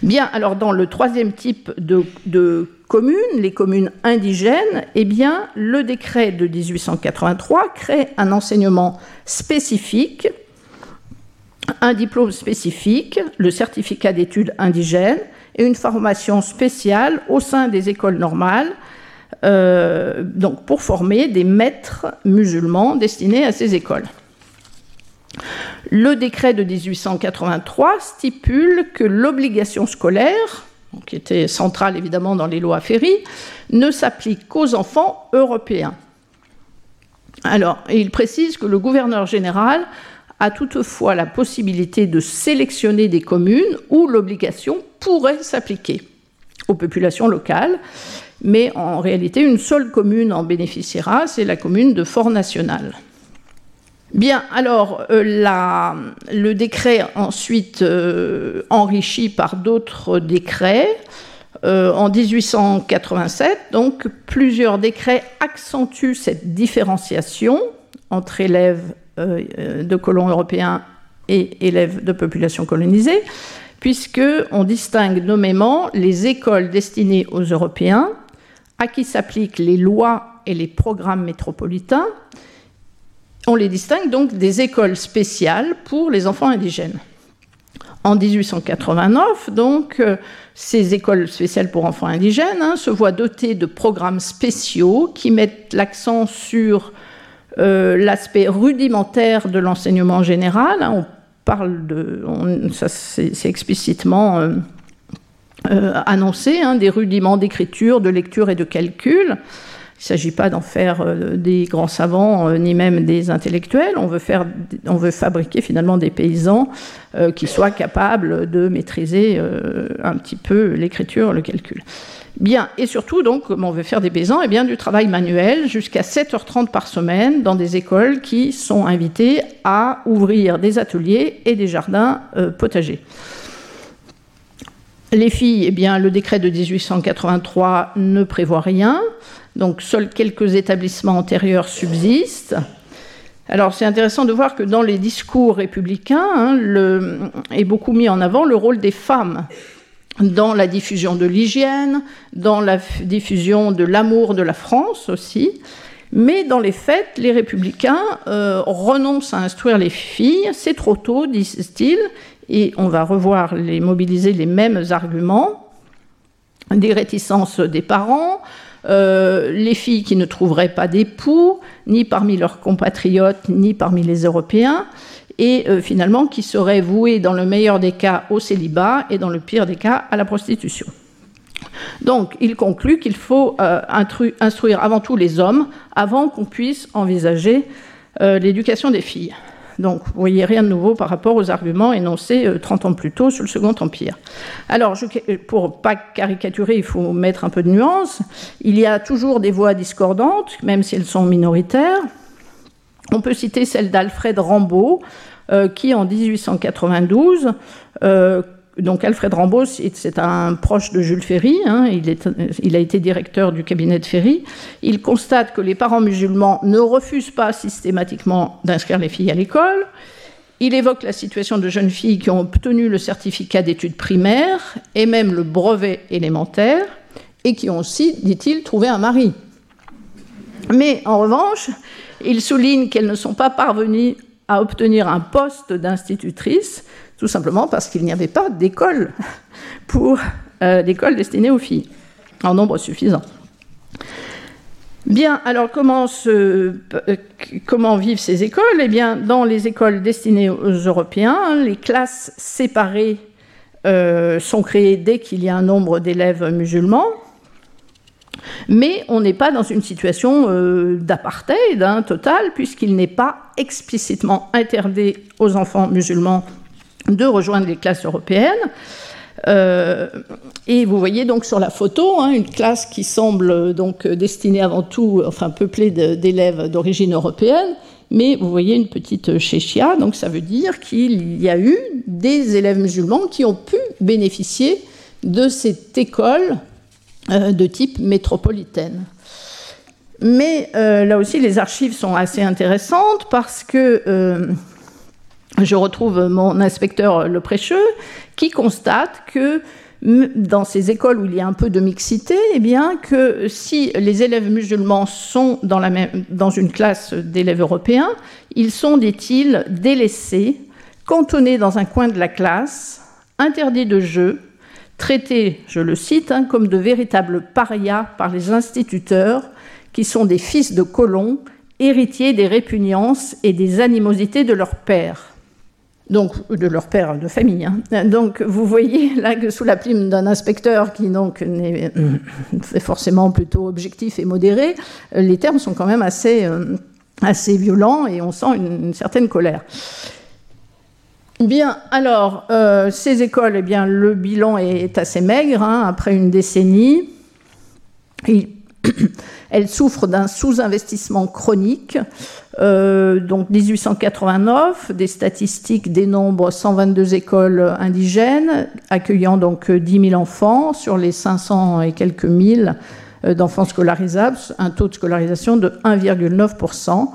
Speaker 3: Bien, alors dans le troisième type de, communes, les communes indigènes, eh bien le décret de 1883 crée un enseignement spécifique un diplôme spécifique, le certificat d'études indigènes, et une formation spéciale au sein des écoles normales, euh, donc pour former des maîtres musulmans destinés à ces écoles. Le décret de 1883 stipule que l'obligation scolaire, qui était centrale évidemment dans les lois Ferry, ne s'applique qu'aux enfants européens. Alors, il précise que le gouverneur général a toutefois la possibilité de sélectionner des communes où l'obligation pourrait s'appliquer aux populations locales, mais en réalité, une seule commune en bénéficiera, c'est la commune de Fort National. Bien, alors euh, le décret ensuite euh, enrichi par d'autres décrets. Euh, en 1887, donc plusieurs décrets accentuent cette différenciation entre élèves de colons européens et élèves de population colonisée, puisqu'on distingue nommément les écoles destinées aux Européens, à qui s'appliquent les lois et les programmes métropolitains. On les distingue donc des écoles spéciales pour les enfants indigènes. En 1889, donc, euh, ces écoles spéciales pour enfants indigènes hein, se voient dotées de programmes spéciaux qui mettent l'accent sur euh, l'aspect rudimentaire de l'enseignement général. Hein, on parle de, ça c'est explicitement euh, annoncé, hein, des rudiments d'écriture, de lecture et de calcul. Il ne s'agit pas d'en faire des grands savants ni même des intellectuels. On veut, faire, on veut fabriquer finalement des paysans qui soient capables de maîtriser un petit peu l'écriture, le calcul. Bien, et surtout, donc, on veut faire des paysans, et eh bien, du travail manuel jusqu'à 7h30 par semaine dans des écoles qui sont invitées à ouvrir des ateliers et des jardins euh, potagers. Les filles, eh bien, le décret de 1883 ne prévoit rien, donc seuls quelques établissements antérieurs subsistent. Alors c'est intéressant de voir que dans les discours républicains hein, est beaucoup mis en avant le rôle des femmes dans la diffusion de l'hygiène, dans la diffusion de l'amour de la France aussi. Mais dans les faits, les républicains euh, renoncent à instruire les filles. C'est trop tôt, disent-ils, et on va revoir les mobiliser les mêmes arguments. Des réticences des parents, euh, les filles qui ne trouveraient pas d'époux, ni parmi leurs compatriotes, ni parmi les Européens et euh, finalement qui serait voué dans le meilleur des cas au célibat et dans le pire des cas à la prostitution. Donc il conclut qu'il faut euh, instruire avant tout les hommes avant qu'on puisse envisager l'éducation des filles. Donc, vous voyez rien de nouveau par rapport aux arguments énoncés 30 ans plus tôt sur le Second Empire. Alors, je, pour pas caricaturer, il faut mettre un peu de nuance. Il y a toujours des voix discordantes, même si elles sont minoritaires. On peut citer celle d'Alfred Rambaud, euh, qui en 1892 euh, donc Alfred Rambaud, c'est un proche de Jules Ferry, hein, il, a été directeur du cabinet de Ferry. Il constate que les parents musulmans ne refusent pas systématiquement d'inscrire les filles à l'école. il évoque la situation de jeunes filles qui ont obtenu le certificat d'études primaires et même le brevet élémentaire et qui ont aussi, dit-il, trouvé un mari. Mais en revanche, il souligne qu'elles ne sont pas parvenues à obtenir un poste d'institutrice, tout simplement parce qu'il n'y avait pas d'école pour euh, destinée aux filles, en nombre suffisant. Bien, alors comment, euh, comment vivent ces écoles? Eh bien, dans les écoles destinées aux Européens, les classes séparées euh, sont créées dès qu'il y a un nombre d'élèves musulmans. Mais on n'est pas dans une situation euh, d'apartheid hein, total, puisqu'il n'est pas explicitement interdit aux enfants musulmans de rejoindre les classes européennes. Euh, et vous voyez donc sur la photo hein, une classe qui semble donc destinée avant tout, enfin peuplée d'élèves d'origine européenne, mais vous voyez une petite chéchia, donc ça veut dire qu'il y a eu des élèves musulmans qui ont pu bénéficier de cette école euh, de type métropolitaine. Mais euh, là aussi, les archives sont assez intéressantes parce que je retrouve mon inspecteur Le Prêcheux qui constate que dans ces écoles où il y a un peu de mixité, eh bien que si les élèves musulmans sont dans, une classe d'élèves européens, ils sont, dit-il, délaissés, cantonnés dans un coin de la classe, interdits de jeu, traités, je le cite, hein, comme de véritables parias par les instituteurs, qui sont des fils de colons, héritiers des répugnances et des animosités de leur père donc de leur père de famille. Hein. Donc vous voyez là que sous la plume d'un inspecteur qui donc est forcément plutôt objectif et modéré, les termes sont quand même assez, euh, violents et on sent une, certaine colère. Bien, alors, euh, ces écoles, eh bien, le bilan est assez maigre hein, après une décennie. Elles souffrent d'un sous-investissement chronique. Euh, donc 1889, des statistiques dénombrent 122 écoles indigènes, accueillant donc 10 000 enfants sur les 500 et quelques mille euh, d'enfants scolarisables, un taux de scolarisation de 1,9%,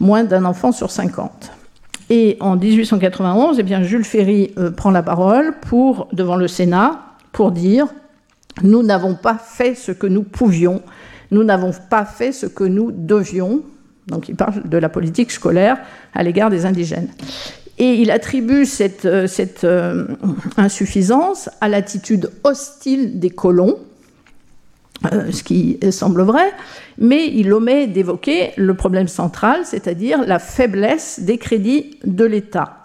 Speaker 3: moins d'un enfant sur 50. Et en 1891, eh bien, Jules Ferry euh, prend la parole pour, devant le Sénat pour dire Nous n'avons pas fait ce que nous pouvions nous n'avons pas fait ce que nous devions. Donc il parle de la politique scolaire à l'égard des indigènes. Et il attribue cette, euh, euh, insuffisance à l'attitude hostile des colons, euh, ce qui semble vrai, mais il omet d'évoquer le problème central, c'est-à-dire la faiblesse des crédits de l'État.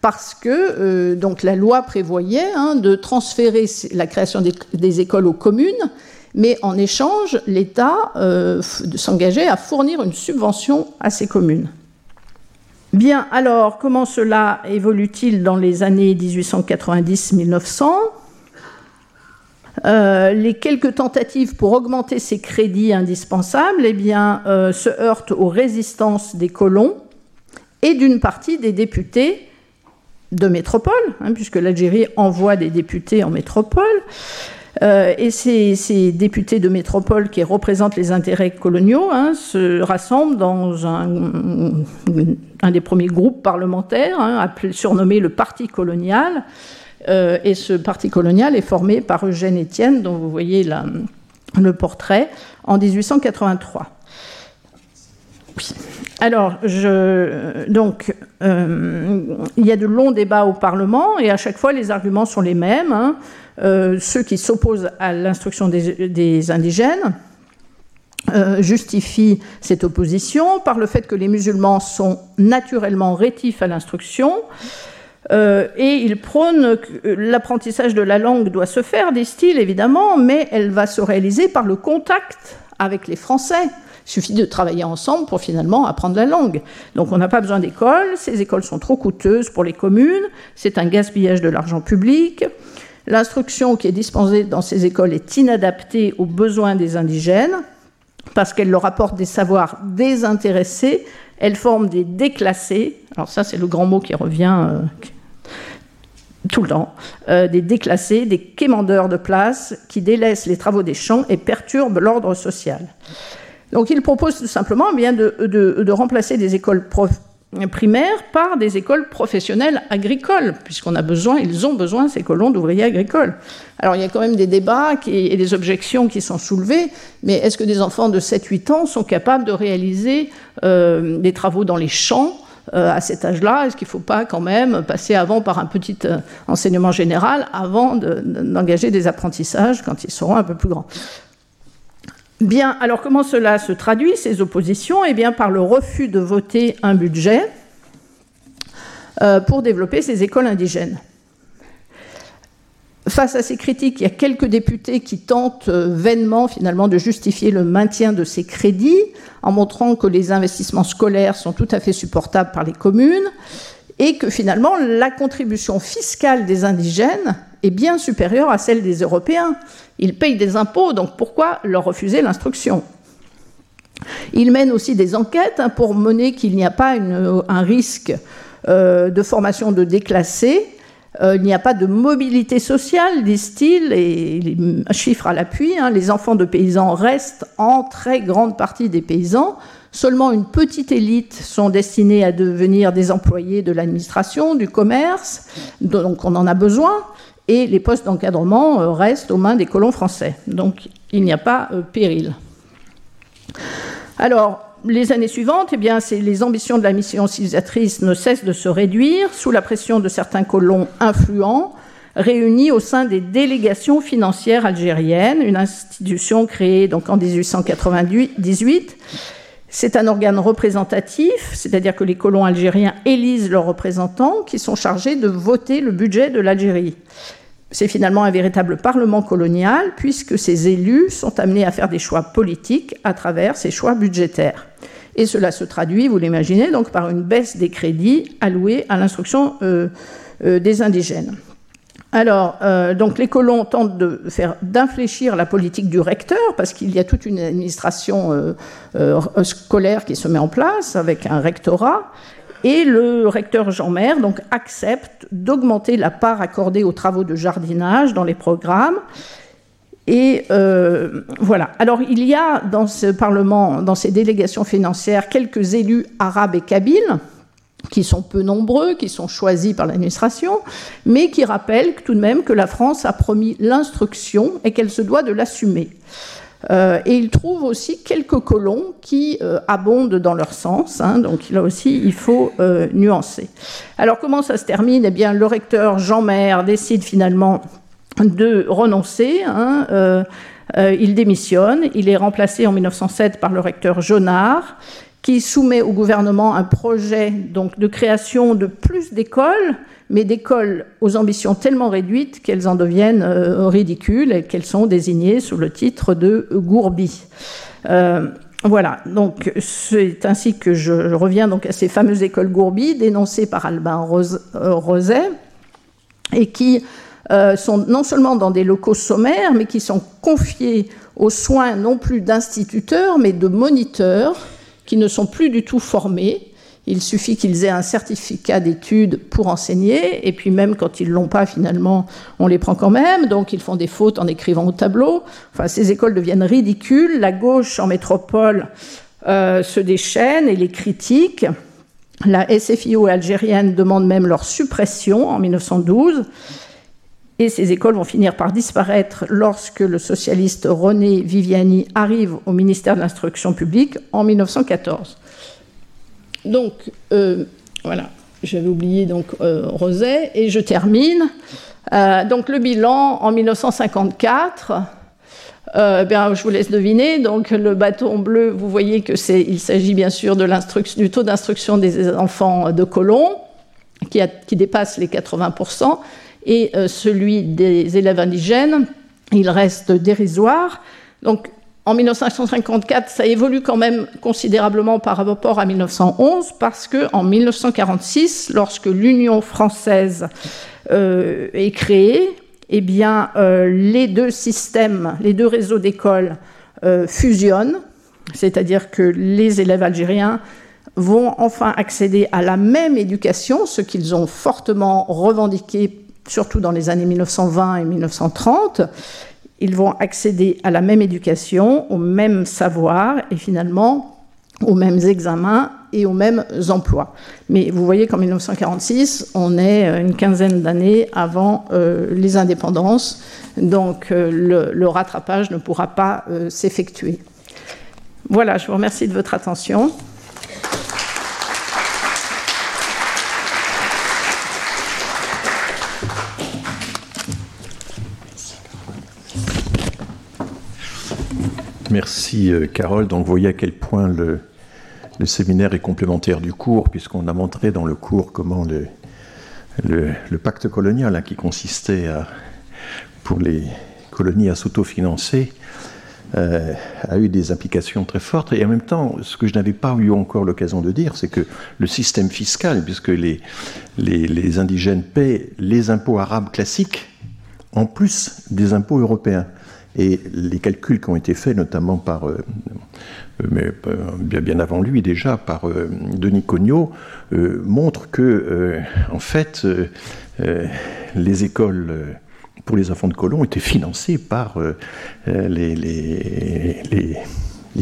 Speaker 3: Parce que la loi prévoyait hein, de transférer la création des écoles aux communes, mais en échange, l'État euh, s'engageait à fournir une subvention à ces communes. Bien, alors, comment cela évolue-t-il dans les années 1890-1900 euh, les quelques tentatives pour augmenter ces crédits indispensables eh euh, se heurtent aux résistances des colons et d'une partie des députés de métropole, hein, puisque l'Algérie envoie des députés en métropole, euh, et ces, députés de métropole qui représentent les intérêts coloniaux hein, se rassemblent dans un, des premiers groupes parlementaires, hein, surnommé le Parti colonial. Euh, et ce Parti colonial est formé par Eugène Étienne, dont vous voyez le portrait, en 1883. Alors, je, donc, euh, il y a de longs débats au Parlement et à chaque fois les arguments sont les mêmes. Hein. Euh, ceux qui s'opposent à l'instruction des, indigènes euh, justifient cette opposition par le fait que les musulmans sont naturellement rétifs à l'instruction. Et ils prônent que l'apprentissage de la langue doit se faire, disent-ils, évidemment, mais elle va se réaliser par le contact avec les Français. Suffit de travailler ensemble pour finalement apprendre la langue. Donc on n'a pas besoin d'écoles, ces écoles sont trop coûteuses pour les communes, c'est un gaspillage de l'argent public. L'instruction qui est dispensée dans ces écoles est inadaptée aux besoins des indigènes parce qu'elle leur apporte des savoirs désintéressés, elle forme des déclassés, alors ça c'est le grand mot qui revient euh, tout le temps, euh, des déclassés, des quémandeurs de place qui délaissent les travaux des champs et perturbent l'ordre social. Donc il propose tout simplement eh de, remplacer des écoles primaire par des écoles professionnelles agricoles, puisqu'on a besoin, ils ont besoin, ces colons, d'ouvriers agricoles. Alors il y a quand même des débats et des objections qui sont soulevées, mais est-ce que des enfants de 7-8 ans sont capables de réaliser euh, des travaux dans les champs euh, à cet âge-là? Est-ce qu'il ne faut pas quand même passer avant par un petit euh, enseignement général avant d'engager des apprentissages quand ils seront un peu plus grands? Bien, alors comment cela se traduit, ces oppositions? Eh bien, par le refus de voter un budget euh, pour développer ces écoles indigènes. Face à ces critiques, il y a quelques députés qui tentent euh, vainement finalement de justifier le maintien de ces crédits en montrant que les investissements scolaires sont tout à fait supportables par les communes et que finalement la contribution fiscale des indigènes est bien supérieure à celle des Européens. Ils payent des impôts, donc pourquoi leur refuser l'instruction? Ils mènent aussi des enquêtes hein, pour mener qu'il n'y a pas un risque euh, de formation de déclassés. Euh, il n'y a pas de mobilité sociale, disent-ils, et les chiffres à l'appui, hein, les enfants de paysans restent en très grande partie des paysans. Seulement une petite élite sont destinés à devenir des employés de l'administration, du commerce, donc on en a besoin et les postes d'encadrement euh, restent aux mains des colons français. Donc il n'y a pas euh, péril. Alors, les années suivantes, eh bien, les ambitions de la mission civilisatrice ne cessent de se réduire sous la pression de certains colons influents réunis au sein des délégations financières algériennes, une institution créée donc en 1898. C'est un organe représentatif, c'est-à-dire que les colons algériens élisent leurs représentants qui sont chargés de voter le budget de l'Algérie. C'est finalement un véritable parlement colonial, puisque ces élus sont amenés à faire des choix politiques à travers ces choix budgétaires. Et cela se traduit, vous l'imaginez, donc par une baisse des crédits alloués à l'instruction euh, euh, des indigènes. Alors, euh, donc les colons tentent d'infléchir la politique du recteur parce qu'il y a toute une administration scolaire qui se met en place avec un rectorat et le recteur Jean Maire donc, accepte d'augmenter la part accordée aux travaux de jardinage dans les programmes. Et euh, voilà. Alors, il y a dans ce Parlement, dans ces délégations financières, quelques élus arabes et kabyles, qui sont peu nombreux, qui sont choisis par l'administration, mais qui rappellent tout de même que la France a promis l'instruction et qu'elle se doit de l'assumer. Euh, et il trouve aussi quelques colons qui euh, abondent dans leur sens. Hein, donc là aussi, il faut euh, nuancer. Alors comment ça se termine? Eh bien, le recteur Jean Maire décide finalement de renoncer. Hein, il démissionne. Il est remplacé en 1907 par le recteur Jonard qui soumet au gouvernement un projet donc, de création de plus d'écoles, mais d'écoles aux ambitions tellement réduites qu'elles en deviennent euh, ridicules et qu'elles sont désignées sous le titre de Gourbi. Euh, voilà, donc c'est ainsi que je, reviens donc à ces fameuses écoles Gourbi dénoncées par Albin euh, Roset et qui sont non seulement dans des locaux sommaires, mais qui sont confiés aux soins non plus d'instituteurs, mais de moniteurs qui ne sont plus du tout formés. Il suffit qu'ils aient un certificat d'études pour enseigner, et puis même quand ils l'ont pas, finalement, on les prend quand même, donc ils font des fautes en écrivant au tableau. Enfin, ces écoles deviennent ridicules. La gauche en métropole euh, se déchaîne et les critique. La SFIO algérienne demande même leur suppression en 1912. Et ces écoles vont finir par disparaître lorsque le socialiste René Viviani arrive au ministère de l'Instruction publique en 1914. Donc, euh, voilà, j'avais oublié donc euh, Roset, et je termine. Euh, donc, le bilan en 1954. bien, je vous laisse deviner. Donc, le bâton bleu, vous voyez que c'est, il s'agit bien sûr du taux d'instruction des enfants de colons, qui dépasse les 80 et euh, celui des élèves indigènes, il reste dérisoire. Donc en 1954, ça évolue quand même considérablement par rapport à 1911, parce que en 1946, lorsque l'Union française euh, est créée, eh bien, euh, les deux systèmes, les deux réseaux d'écoles fusionnent, c'est-à-dire que les élèves algériens vont enfin accéder à la même éducation, ce qu'ils ont fortement revendiqué surtout dans les années 1920 et 1930, ils vont accéder à la même éducation, au même savoir et finalement aux mêmes examens et aux mêmes emplois. Mais vous voyez qu'en 1946, on est une quinzaine d'années avant les indépendances, donc le, rattrapage ne pourra pas s'effectuer. Voilà, je vous remercie de votre attention.
Speaker 2: Merci euh, Carole. Donc vous voyez à quel point le, séminaire est complémentaire du cours, puisqu'on a montré dans le cours comment le, pacte colonial, hein, qui consistait pour les colonies à s'autofinancer, euh, a eu des implications très fortes. Et en même temps, ce que je n'avais pas eu encore l'occasion de dire, c'est que le système fiscal, puisque les, indigènes paient les impôts arabes classiques, en plus des impôts européens. Et les calculs qui ont été faits, notamment par, euh, euh, mais bien, bien, avant lui déjà, par Denis Cognot, montrent que, en fait, les écoles pour les enfants de colons étaient financés par euh, euh, les,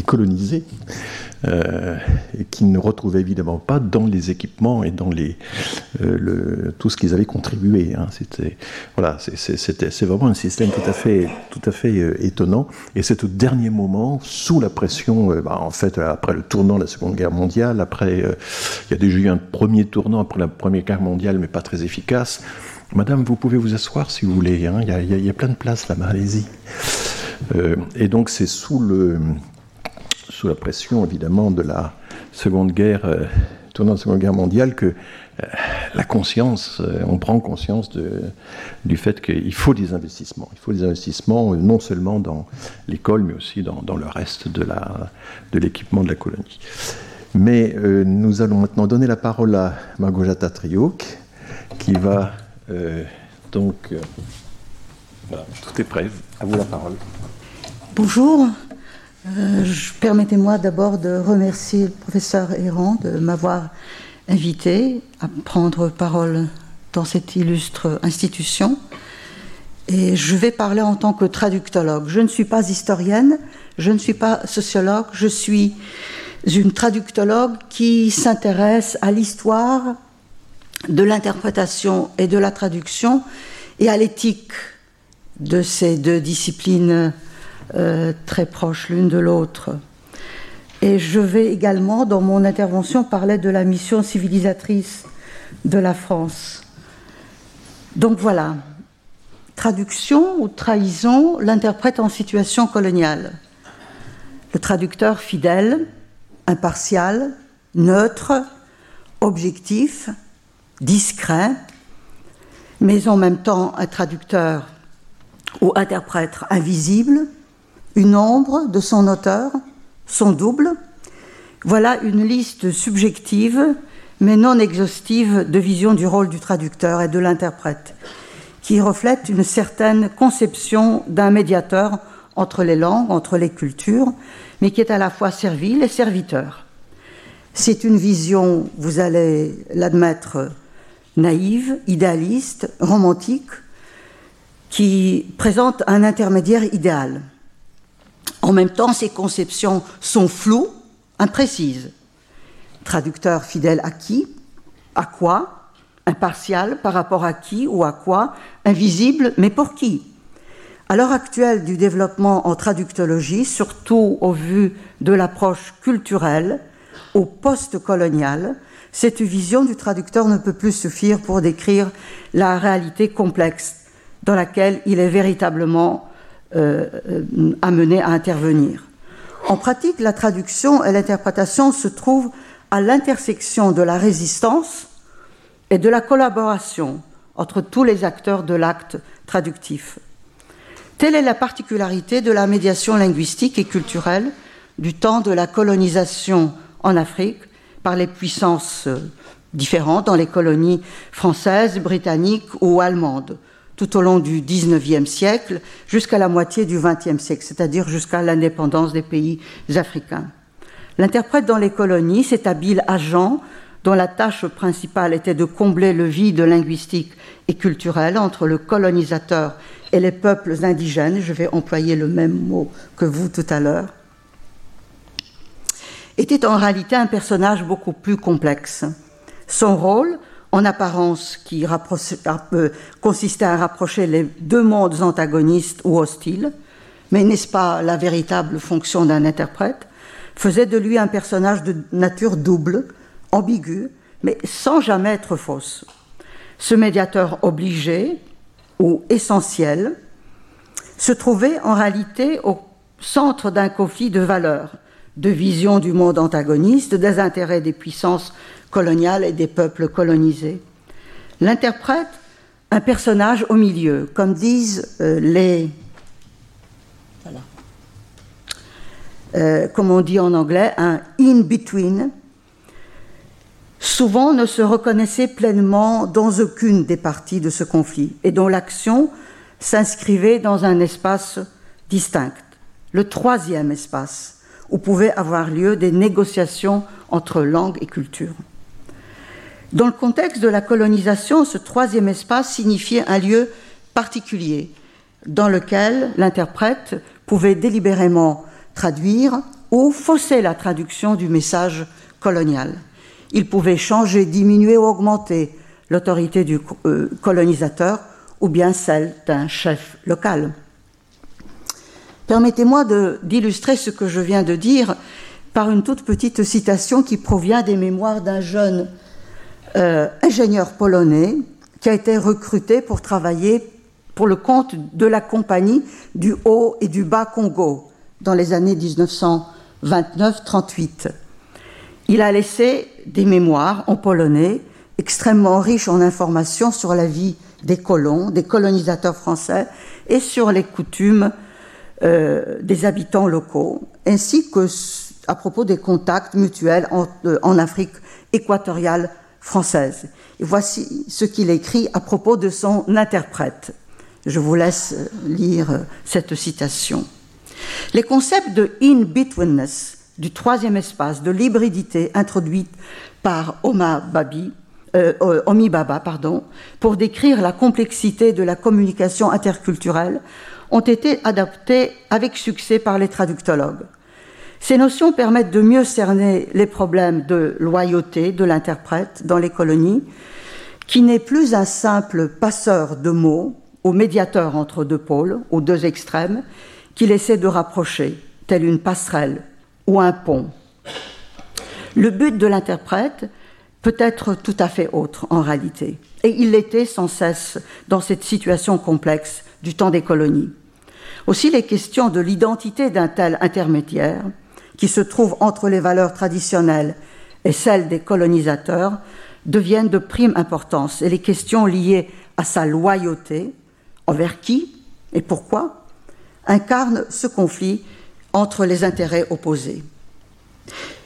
Speaker 2: colonisés, euh, et qui ne retrouvaient évidemment pas dans les équipements et dans les, le, tout ce qu'ils avaient contribué. Hein. C'était voilà, c'est vraiment un système tout à fait, tout à fait étonnant. Et c'est au dernier moment, sous la pression, bah, en fait, après le tournant de la Seconde Guerre mondiale, après, il y a déjà eu un premier tournant après la Première Guerre mondiale, mais pas très efficace. Madame, vous pouvez vous asseoir si vous voulez, hein. il, y a, plein de places là-bas, allez-y. Euh, et donc c'est sous, le, sous la pression évidemment de la Seconde Guerre, euh, tournant la Seconde Guerre mondiale, que euh, la conscience, on prend conscience de, du fait qu'il faut des investissements. Il faut des investissements non seulement dans l'école, mais aussi dans, le reste de, la, de l'équipement de la colonie. Mais nous allons maintenant donner la parole à Margojata Triouk, qui va euh, donc, euh, voilà, tout est prêt. À vous la parole.
Speaker 4: Bonjour. Euh, permettez-moi d'abord de remercier le professeur Errand de m'avoir invité à prendre parole dans cette illustre institution. Et je vais parler en tant que traductologue. Je ne suis pas historienne, je ne suis pas sociologue, je suis une traductologue qui s'intéresse à l'histoire, de l'interprétation et de la traduction et à l'éthique de ces deux disciplines euh, très proches l'une de l'autre. Et je vais également, dans mon intervention, parler de la mission civilisatrice de la France. Donc voilà, traduction ou trahison, l'interprète en situation coloniale. Le traducteur fidèle, impartial, neutre, objectif, discret, mais en même temps un traducteur ou interprète invisible, une ombre de son auteur, son double. Voilà une liste subjective, mais non exhaustive, de vision du rôle du traducteur et de l'interprète, qui reflète une certaine conception d'un médiateur entre les langues, entre les cultures, mais qui est à la fois servile et serviteur. C'est une vision, vous allez l'admettre, naïve, idéaliste, romantique, qui présente un intermédiaire idéal. En même temps, ces conceptions sont floues, imprécises. Traducteur fidèle à qui? À quoi? Impartial par rapport à qui ou à quoi? Invisible, mais pour qui? À l'heure actuelle du développement en traductologie, surtout au vu de l'approche culturelle, au post-colonial, cette vision du traducteur ne peut plus suffire pour décrire la réalité complexe dans laquelle il est véritablement euh, euh, amené à intervenir. En pratique, la traduction et l'interprétation se trouvent à l'intersection de la résistance et de la collaboration entre tous les acteurs de l'acte traductif. Telle est la particularité de la médiation linguistique et culturelle du temps de la colonisation en Afrique par les puissances euh, différentes dans les colonies françaises, britanniques ou allemandes, tout au long du XIXe siècle jusqu'à la moitié du XXe siècle, c'est-à-dire jusqu'à l'indépendance des pays africains. L'interprète dans les colonies, cet habile agent dont la tâche principale était de combler le vide linguistique et culturel entre le colonisateur et les peuples indigènes, je vais employer le même mot que vous tout à l'heure, était en réalité un personnage beaucoup plus complexe. Son rôle, en apparence, qui consistait à rapprocher les deux mondes antagonistes ou hostiles, mais n'est-ce pas la véritable fonction d'un interprète, faisait de lui un personnage de nature double, ambigu, mais sans jamais être fausse. Ce médiateur obligé ou essentiel se trouvait en réalité au centre d'un conflit de valeurs, de vision du monde antagoniste, des intérêts des puissances coloniales et des peuples colonisés. L'interprète, un personnage au milieu, comme disent euh, les... Euh, comme on dit en anglais, un in-between, souvent ne se reconnaissait pleinement dans aucune des parties de ce conflit et dont l'action s'inscrivait dans un espace distinct, le troisième espace, où pouvaient avoir lieu des négociations entre langue et culture. Dans le contexte de la colonisation, ce troisième espace signifiait un lieu particulier dans lequel l'interprète pouvait délibérément traduire ou fausser la traduction du message colonial. Il pouvait changer, diminuer ou augmenter l'autorité du euh, colonisateur ou bien celle d'un chef local. Permettez-moi d'illustrer ce que je viens de dire par une toute petite citation qui provient des mémoires d'un jeune euh, ingénieur polonais qui a été recruté pour travailler pour le compte de la compagnie du Haut et du Bas Congo dans les années 1929-38. Il a laissé des mémoires en polonais extrêmement riches en informations sur la vie des colons, des colonisateurs français et sur les coutumes euh, des habitants locaux, ainsi que à propos des contacts mutuels en, euh, Afrique équatoriale française. Voici ce qu'il écrit à propos de son interprète. Je vous laisse euh, lire cette citation. Les concepts de in-betweenness, du troisième espace, de l'hybridité introduite par Omi Baba, pardon, pour décrire la complexité de la communication interculturelle, ont été adaptés avec succès par les traductologues. Ces notions permettent de mieux cerner les problèmes de loyauté de l'interprète dans les colonies, qui n'est plus un simple passeur de mots ou médiateur entre deux pôles ou deux extrêmes, qu'il essaie de rapprocher, telle une passerelle ou un pont. Le but de l'interprète peut être tout à fait autre en réalité, et il l'était sans cesse dans cette situation complexe du temps des colonies. Aussi les questions de l'identité d'un tel intermédiaire, qui se trouve entre les valeurs traditionnelles et celles des colonisateurs, deviennent de prime importance, et les questions liées à sa loyauté, envers qui et pourquoi, incarne ce conflit entre les intérêts opposés.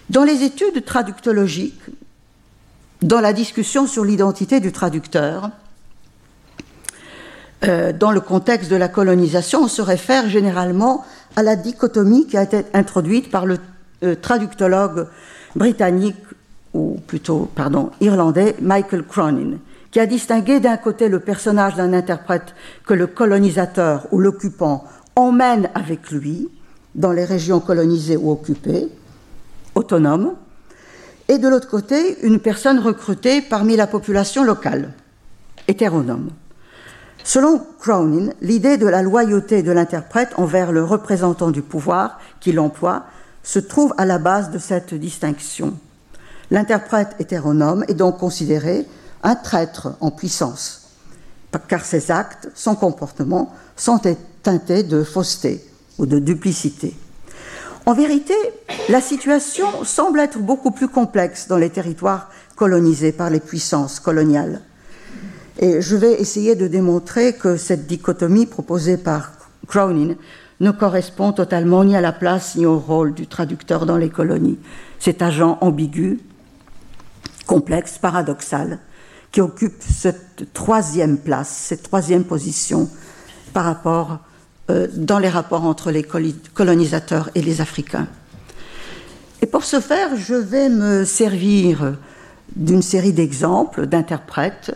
Speaker 4: Dans les études traductologiques, dans la discussion sur l'identité du traducteur, euh, dans le contexte de la colonisation, on se réfère généralement à la dichotomie qui a été introduite par le euh, traductologue britannique, ou plutôt, pardon, irlandais, Michael Cronin, qui a distingué d'un côté le personnage d'un interprète que le colonisateur ou l'occupant emmène avec lui dans les régions colonisées ou occupées, autonomes, et de l'autre côté, une personne recrutée parmi la population locale, hétéronome. Selon Cronin, l'idée de la loyauté de l'interprète envers le représentant du pouvoir qui l'emploie se trouve à la base de cette distinction. L'interprète hétéronome est donc considéré un traître en puissance, car ses actes, son comportement sont teintés de fausseté ou de duplicité. En vérité, la situation semble être beaucoup plus complexe dans les territoires colonisés par les puissances coloniales. Et je vais essayer de démontrer que cette dichotomie proposée par Cronin ne correspond totalement ni à la place ni au rôle du traducteur dans les colonies. Cet agent ambigu, complexe, paradoxal, qui occupe cette troisième place, cette troisième position par rapport euh, dans les rapports entre les colonisateurs et les Africains. Et pour ce faire, je vais me servir d'une série d'exemples d'interprètes,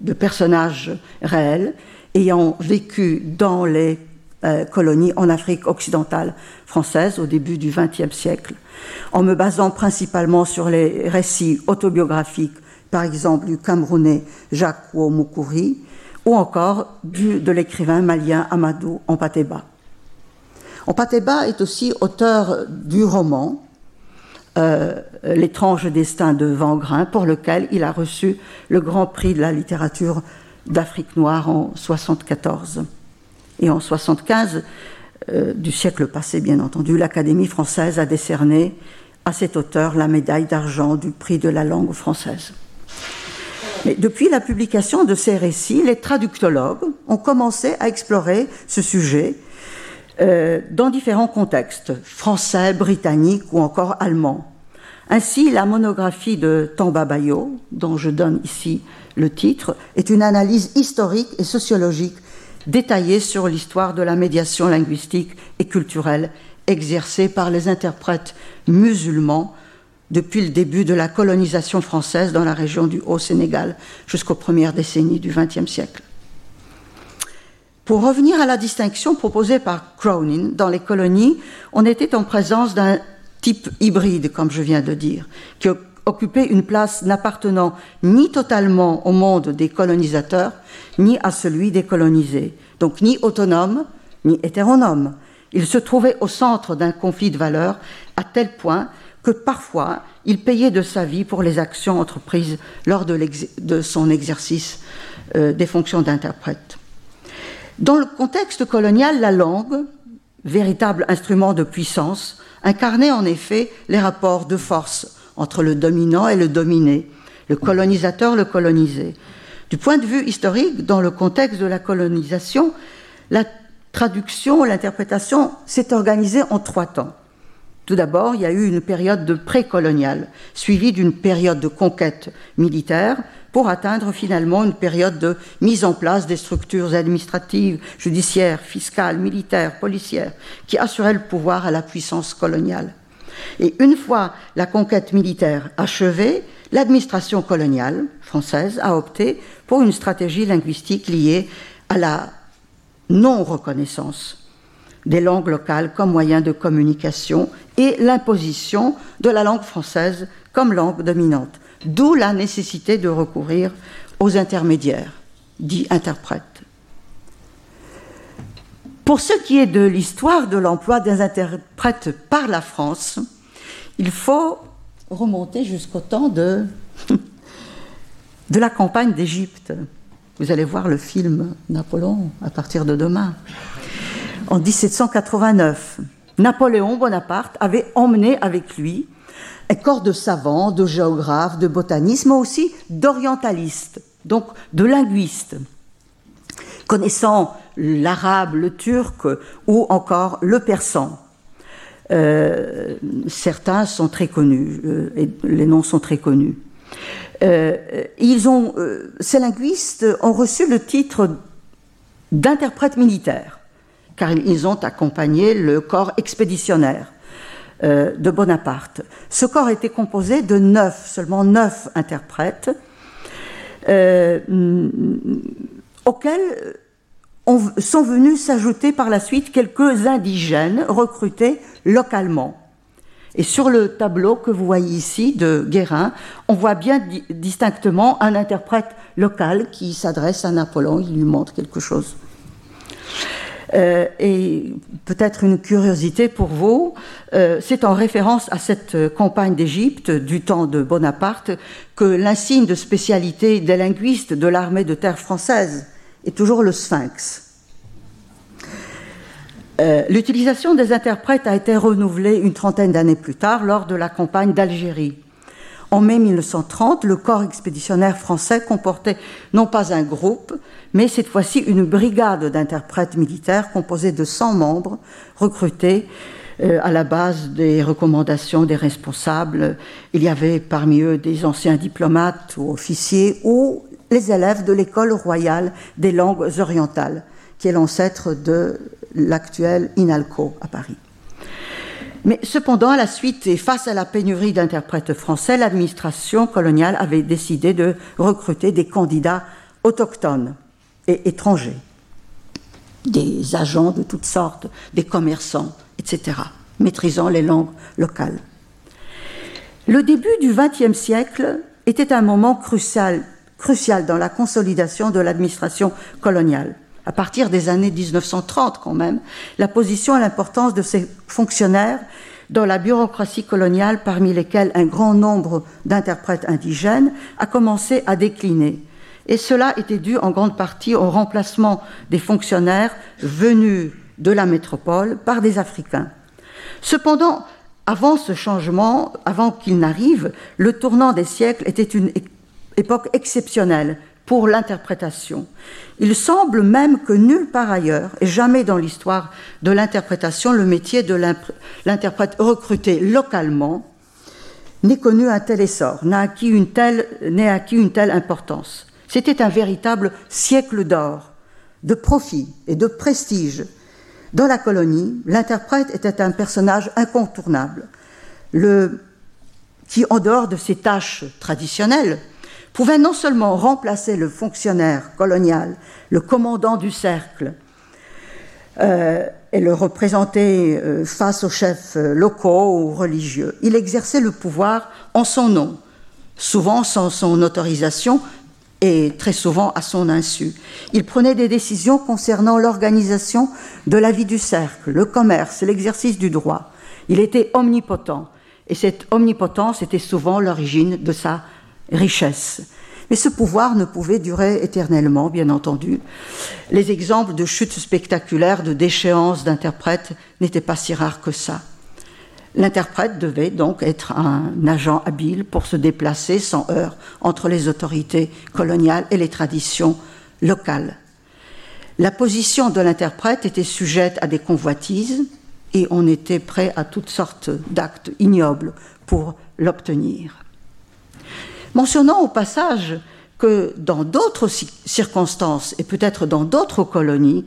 Speaker 4: de personnages réels ayant vécu dans les colonies en Afrique occidentale française au début du XXe siècle, en me basant principalement sur les récits autobiographiques, par exemple du Camerounais Jacques Moukouri, ou encore de l'écrivain malien Amadou Ampateba. Ampateba est aussi auteur du roman euh, L'étrange destin de Vangrin, pour lequel il a reçu le Grand Prix de la littérature d'Afrique noire en 74. Et en 75, euh, du siècle passé bien entendu, l'Académie française a décerné à cet auteur la médaille d'argent du prix de la langue française. Mais depuis la publication de ces récits, les traductologues ont commencé à explorer ce sujet euh, dans différents contextes, français, britanniques ou encore allemands. Ainsi, la monographie de Tamba Bayo, dont je donne ici le titre, est une analyse historique et sociologique détaillée sur l'histoire de la médiation linguistique et culturelle exercée par les interprètes musulmans depuis le début de la colonisation française dans la région du Haut-Sénégal jusqu'aux premières décennies du XXe siècle. Pour revenir à la distinction proposée par Cronin, dans les colonies, on était en présence d'un type hybride, comme je viens de dire, qui occupait une place n'appartenant ni totalement au monde des colonisateurs, ni à celui des colonisés, donc ni autonome, ni hétéronome. Il se trouvait au centre d'un conflit de valeurs à tel point que parfois il payait de sa vie pour les actions entreprises lors de, son exercice euh, des fonctions d'interprète. Dans le contexte colonial, la langue, véritable instrument de puissance, incarnait en effet les rapports de force entre le dominant et le dominé, le colonisateur, le colonisé. Du point de vue historique, dans le contexte de la colonisation, la traduction, l'interprétation s'est organisée en trois temps. Tout d'abord, il y a eu une période de précoloniale, suivie d'une période de conquête militaire, pour atteindre finalement une période de mise en place des structures administratives, judiciaires, fiscales, militaires, policières, qui assuraient le pouvoir à la puissance coloniale. Et une fois la conquête militaire achevée, l'administration coloniale française a opté pour une stratégie linguistique liée à la non-reconnaissance des langues locales comme moyen de communication et l'imposition de la langue française comme langue dominante. D'où la nécessité de recourir aux intermédiaires, dits interprètes. Pour ce qui est de l'histoire de l'emploi des interprètes par la France, il faut remonter jusqu'au temps de, de la campagne d'Égypte. Vous allez voir le film Napoléon à partir de demain. En 1789, Napoléon Bonaparte avait emmené avec lui un corps de savants, de géographes, de botanistes, mais aussi d'orientalistes, donc de linguistes, connaissant l'arabe, le turc ou encore le persan. Euh, certains sont très connus, euh, et les noms sont très connus. Euh, ces linguistes ont reçu le titre d'interprète militaire, car ils ont accompagné le corps expéditionnaire. Euh, de Bonaparte. Ce corps était composé de neuf, seulement neuf interprètes, euh, auxquels sont venus s'ajouter par la suite quelques indigènes recrutés localement. Et sur le tableau que vous voyez ici de Guérin, on voit bien distinctement un interprète local qui s'adresse à Napoléon, il lui montre quelque chose. Euh, et peut-être une curiosité pour vous, euh, c'est en référence à cette campagne d'Égypte du temps de Bonaparte que l'insigne de spécialité des linguistes de l'armée de terre française est toujours le sphinx. Euh, l'utilisation des interprètes a été renouvelée une trentaine d'années plus tard lors de la campagne d'Algérie. En mai 1930, le corps expéditionnaire français comportait non pas un groupe, mais cette fois-ci une brigade d'interprètes militaires composée de 100 membres recrutés euh, à la base des recommandations des responsables. Il y avait parmi eux des anciens diplomates ou officiers ou les élèves de l'école royale des langues orientales, qui est l'ancêtre de l'actuel INALCO à Paris. Mais cependant, à la suite et face à la pénurie d'interprètes français, l'administration coloniale avait décidé de recruter des candidats autochtones et étrangers. des agents de toutes sortes, des commerçants, etc., maîtrisant les langues locales. Le début du XXe siècle était un moment crucial, crucial dans la consolidation de l'administration coloniale. À partir des années 1930 quand même, la position et l'importance de ces fonctionnaires dans la bureaucratie coloniale, parmi lesquels un grand nombre d'interprètes indigènes, a commencé à décliner. Et cela était dû en grande partie au remplacement des fonctionnaires venus de la métropole par des Africains. Cependant, avant ce changement, avant qu'il n'arrive, le tournant des siècles était une époque exceptionnelle pour l'interprétation. Il semble même que nulle part ailleurs, et jamais dans l'histoire de l'interprétation, le métier de l'interprète recruté localement n'ait connu un tel essor, n'a acquis une telle, acquis une telle importance. C'était un véritable siècle d'or, de profit et de prestige. Dans la colonie, l'interprète était un personnage incontournable, le, qui, en dehors de ses tâches traditionnelles, pouvait non seulement remplacer le fonctionnaire colonial, le commandant du cercle, euh, et le représenter euh, face aux chefs euh, locaux ou religieux. Il exerçait le pouvoir en son nom, souvent sans son autorisation et très souvent à son insu. Il prenait des décisions concernant l'organisation de la vie du cercle, le commerce, l'exercice du droit. Il était omnipotent et cette omnipotence était souvent l'origine de sa richesse. Mais ce pouvoir ne pouvait durer éternellement, bien entendu. Les exemples de chutes spectaculaires, de déchéances d'interprètes n'étaient pas si rares que ça. L'interprète devait donc être un agent habile pour se déplacer sans heurts entre les autorités coloniales et les traditions locales. La position de l'interprète était sujette à des convoitises et on était prêt à toutes sortes d'actes ignobles pour l'obtenir. Mentionnant au passage que dans d'autres circonstances et peut-être dans d'autres colonies,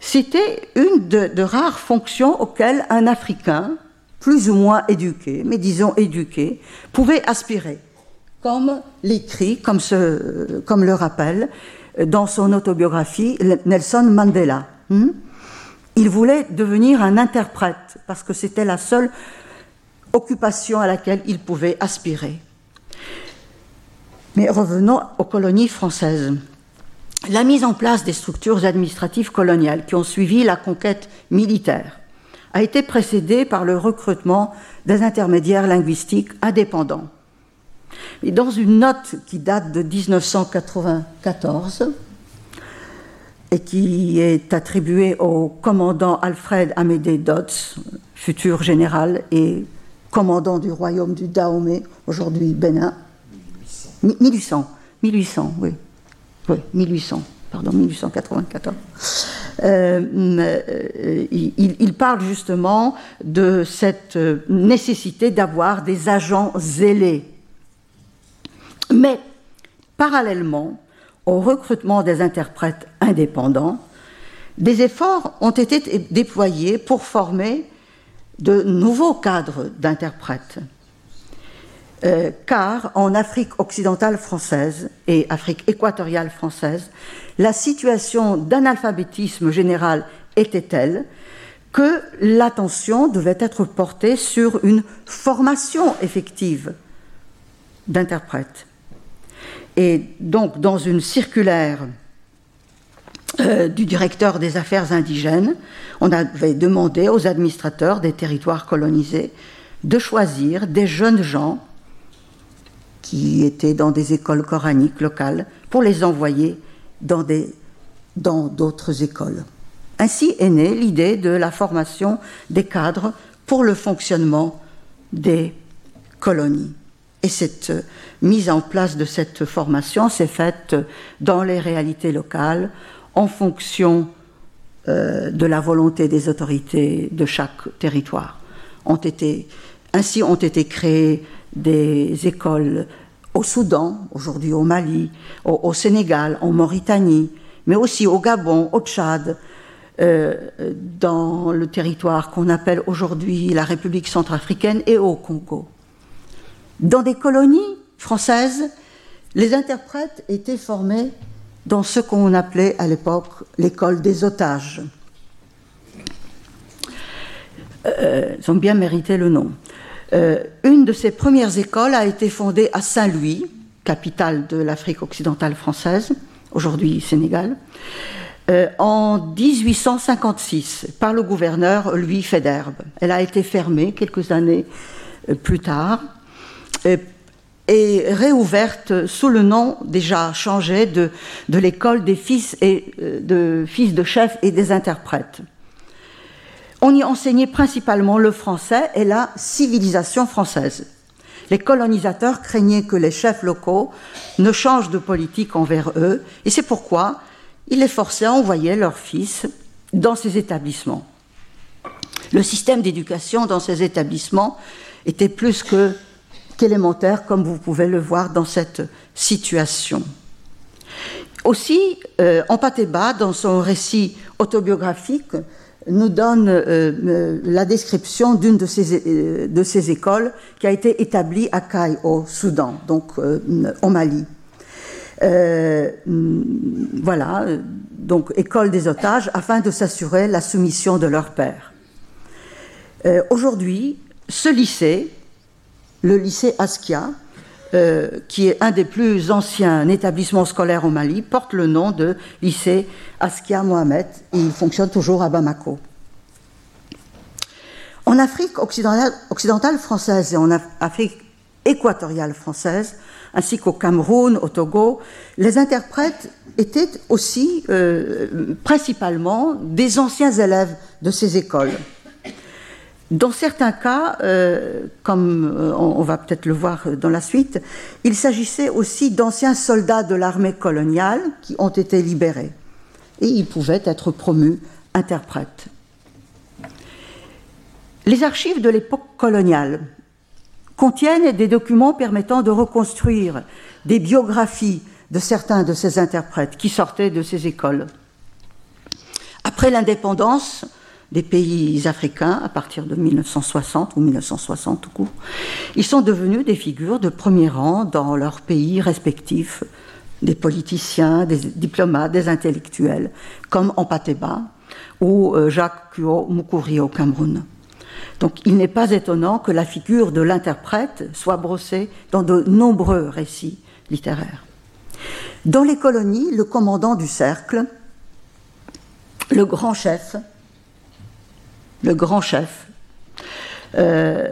Speaker 4: c'était une de, rares fonctions auxquelles un Africain, plus ou moins éduqué, mais disons éduqué, pouvait aspirer, comme l'écrit, comme, comme le rappelle dans son autobiographie Nelson Mandela. Hmm? Il voulait devenir un interprète parce que c'était la seule occupation à laquelle il pouvait aspirer. Mais revenons aux colonies françaises. La mise en place des structures administratives coloniales qui ont suivi la conquête militaire a été précédée par le recrutement des intermédiaires linguistiques indépendants. Et dans une note qui date de 1994 et qui est attribuée au commandant Alfred Amédée Dodds, futur général et commandant du royaume du Dahomey, aujourd'hui Bénin, 1800, 1800, oui. Oui, 1800, pardon, 1894. Euh, euh, il, parle justement de cette nécessité d'avoir des agents zélés. Mais parallèlement au recrutement des interprètes indépendants, des efforts ont été déployés pour former de nouveaux cadres d'interprètes. Euh, car en Afrique occidentale française et Afrique équatoriale française, la situation d'analphabétisme général était telle que l'attention devait être portée sur une formation effective d'interprètes. Et donc, dans une circulaire euh, du directeur des affaires indigènes, on avait demandé aux administrateurs des territoires colonisés de choisir des jeunes gens qui étaient dans des écoles coraniques locales pour les envoyer dans dans d'autres écoles. Ainsi est née l'idée de la formation des cadres pour le fonctionnement des colonies. Et cette mise en place de cette formation s'est faite dans les réalités locales en fonction euh, de la volonté des autorités de chaque territoire. Ainsi ont été créées des écoles au Soudan, aujourd'hui au Mali, au, Sénégal, en Mauritanie, mais aussi au Gabon, au Tchad, euh, dans le territoire qu'on appelle aujourd'hui la République centrafricaine et au Congo. Dans des colonies françaises, les interprètes étaient formés dans ce qu'on appelait à l'époque l'école des otages. Euh, ils ont bien mérité le nom. Euh, une de ces premières écoles a été fondée à Saint-Louis, capitale de l'Afrique occidentale française, aujourd'hui Sénégal, euh, en 1856 par le gouverneur Louis Federbe. Elle a été fermée quelques années plus tard et réouverte sous le nom déjà changé de, de l'école des fils, et, de fils de chefs et des interprètes. On y enseignait principalement le français et la civilisation française. Les colonisateurs craignaient que les chefs locaux ne changent de politique envers eux, et c'est pourquoi ils les forçaient à envoyer leurs fils dans ces établissements. Le système d'éducation dans ces établissements était plus que qu'élémentaire, comme vous pouvez le voir dans cette situation. Aussi, euh, Empateba, dans son récit autobiographique, nous donne euh, euh, la description d'une de ces, euh, de ces écoles qui a été établie à Kai, au Soudan, donc au Mali. voilà, donc école des otages, afin de s'assurer la soumission de leur père. Aujourd'hui, ce lycée, le lycée Askia, qui est un des plus anciens établissements scolaires au Mali, porte le nom de lycée Askia Mohamed il fonctionne toujours à Bamako. En Afrique occidentale, occidentale française et en Afrique équatoriale française, ainsi qu'au Cameroun, au Togo, les interprètes étaient aussi euh, principalement des anciens élèves de ces écoles. Dans certains cas, euh, comme euh, on, va peut-être le voir dans la suite, il s'agissait aussi d'anciens soldats de l'armée coloniale qui ont été libérés et ils pouvaient être promus interprètes. Les archives de l'époque coloniale contiennent des documents permettant de reconstruire des biographies de certains de ces interprètes qui sortaient de ces écoles. Après l'indépendance des pays africains, à partir de 1960 ou 1960 tout court, ils sont devenus des figures de premier rang dans leurs pays respectifs, des politiciens, des diplomates, des intellectuels, comme Ampateba ou euh, Jacques Kuo Mukuri au Cameroun. Donc il n'est pas étonnant que la figure de l'interprète soit brossée dans de nombreux récits littéraires. Dans les colonies, le commandant du cercle, le grand chef, le grand chef, euh,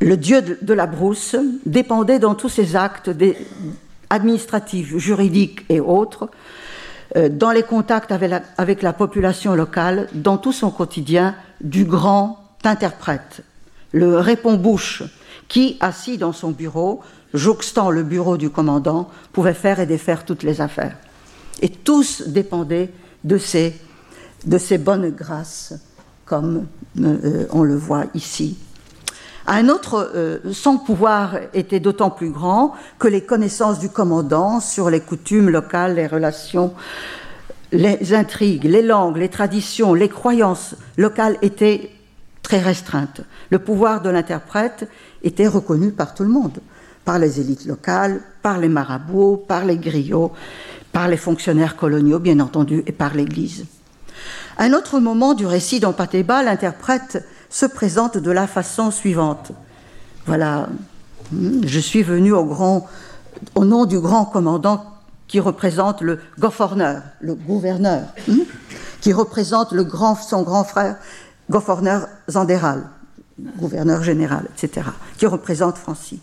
Speaker 4: le dieu de, la brousse, dépendait dans tous ses actes administratifs, juridiques et autres, euh, dans les contacts avec la, population locale, dans tout son quotidien, du grand interprète, le répond-bouche, qui, assis dans son bureau, jouxtant le bureau du commandant, pouvait faire et défaire toutes les affaires. Et tous dépendaient de ces, de ces bonnes grâces, comme euh, on le voit ici. Un autre, euh, son pouvoir était d'autant plus grand que les connaissances du commandant sur les coutumes locales, les relations les intrigues, les langues, les traditions, les croyances locales étaient très restreintes. Le pouvoir de l'interprète était reconnu par tout le monde, par les élites locales, par les marabouts, par les griots, par les fonctionnaires coloniaux, bien entendu, et par l'Église. Un autre moment du récit d'Empateba, l'interprète se présente de la façon suivante. Voilà, je suis venu au, nom du grand commandant qui représente le gouverneur, le gouverneur, hmm, qui représente le grand, son grand frère, gouverneur Zandéral, gouverneur général, etc., qui représente Francie.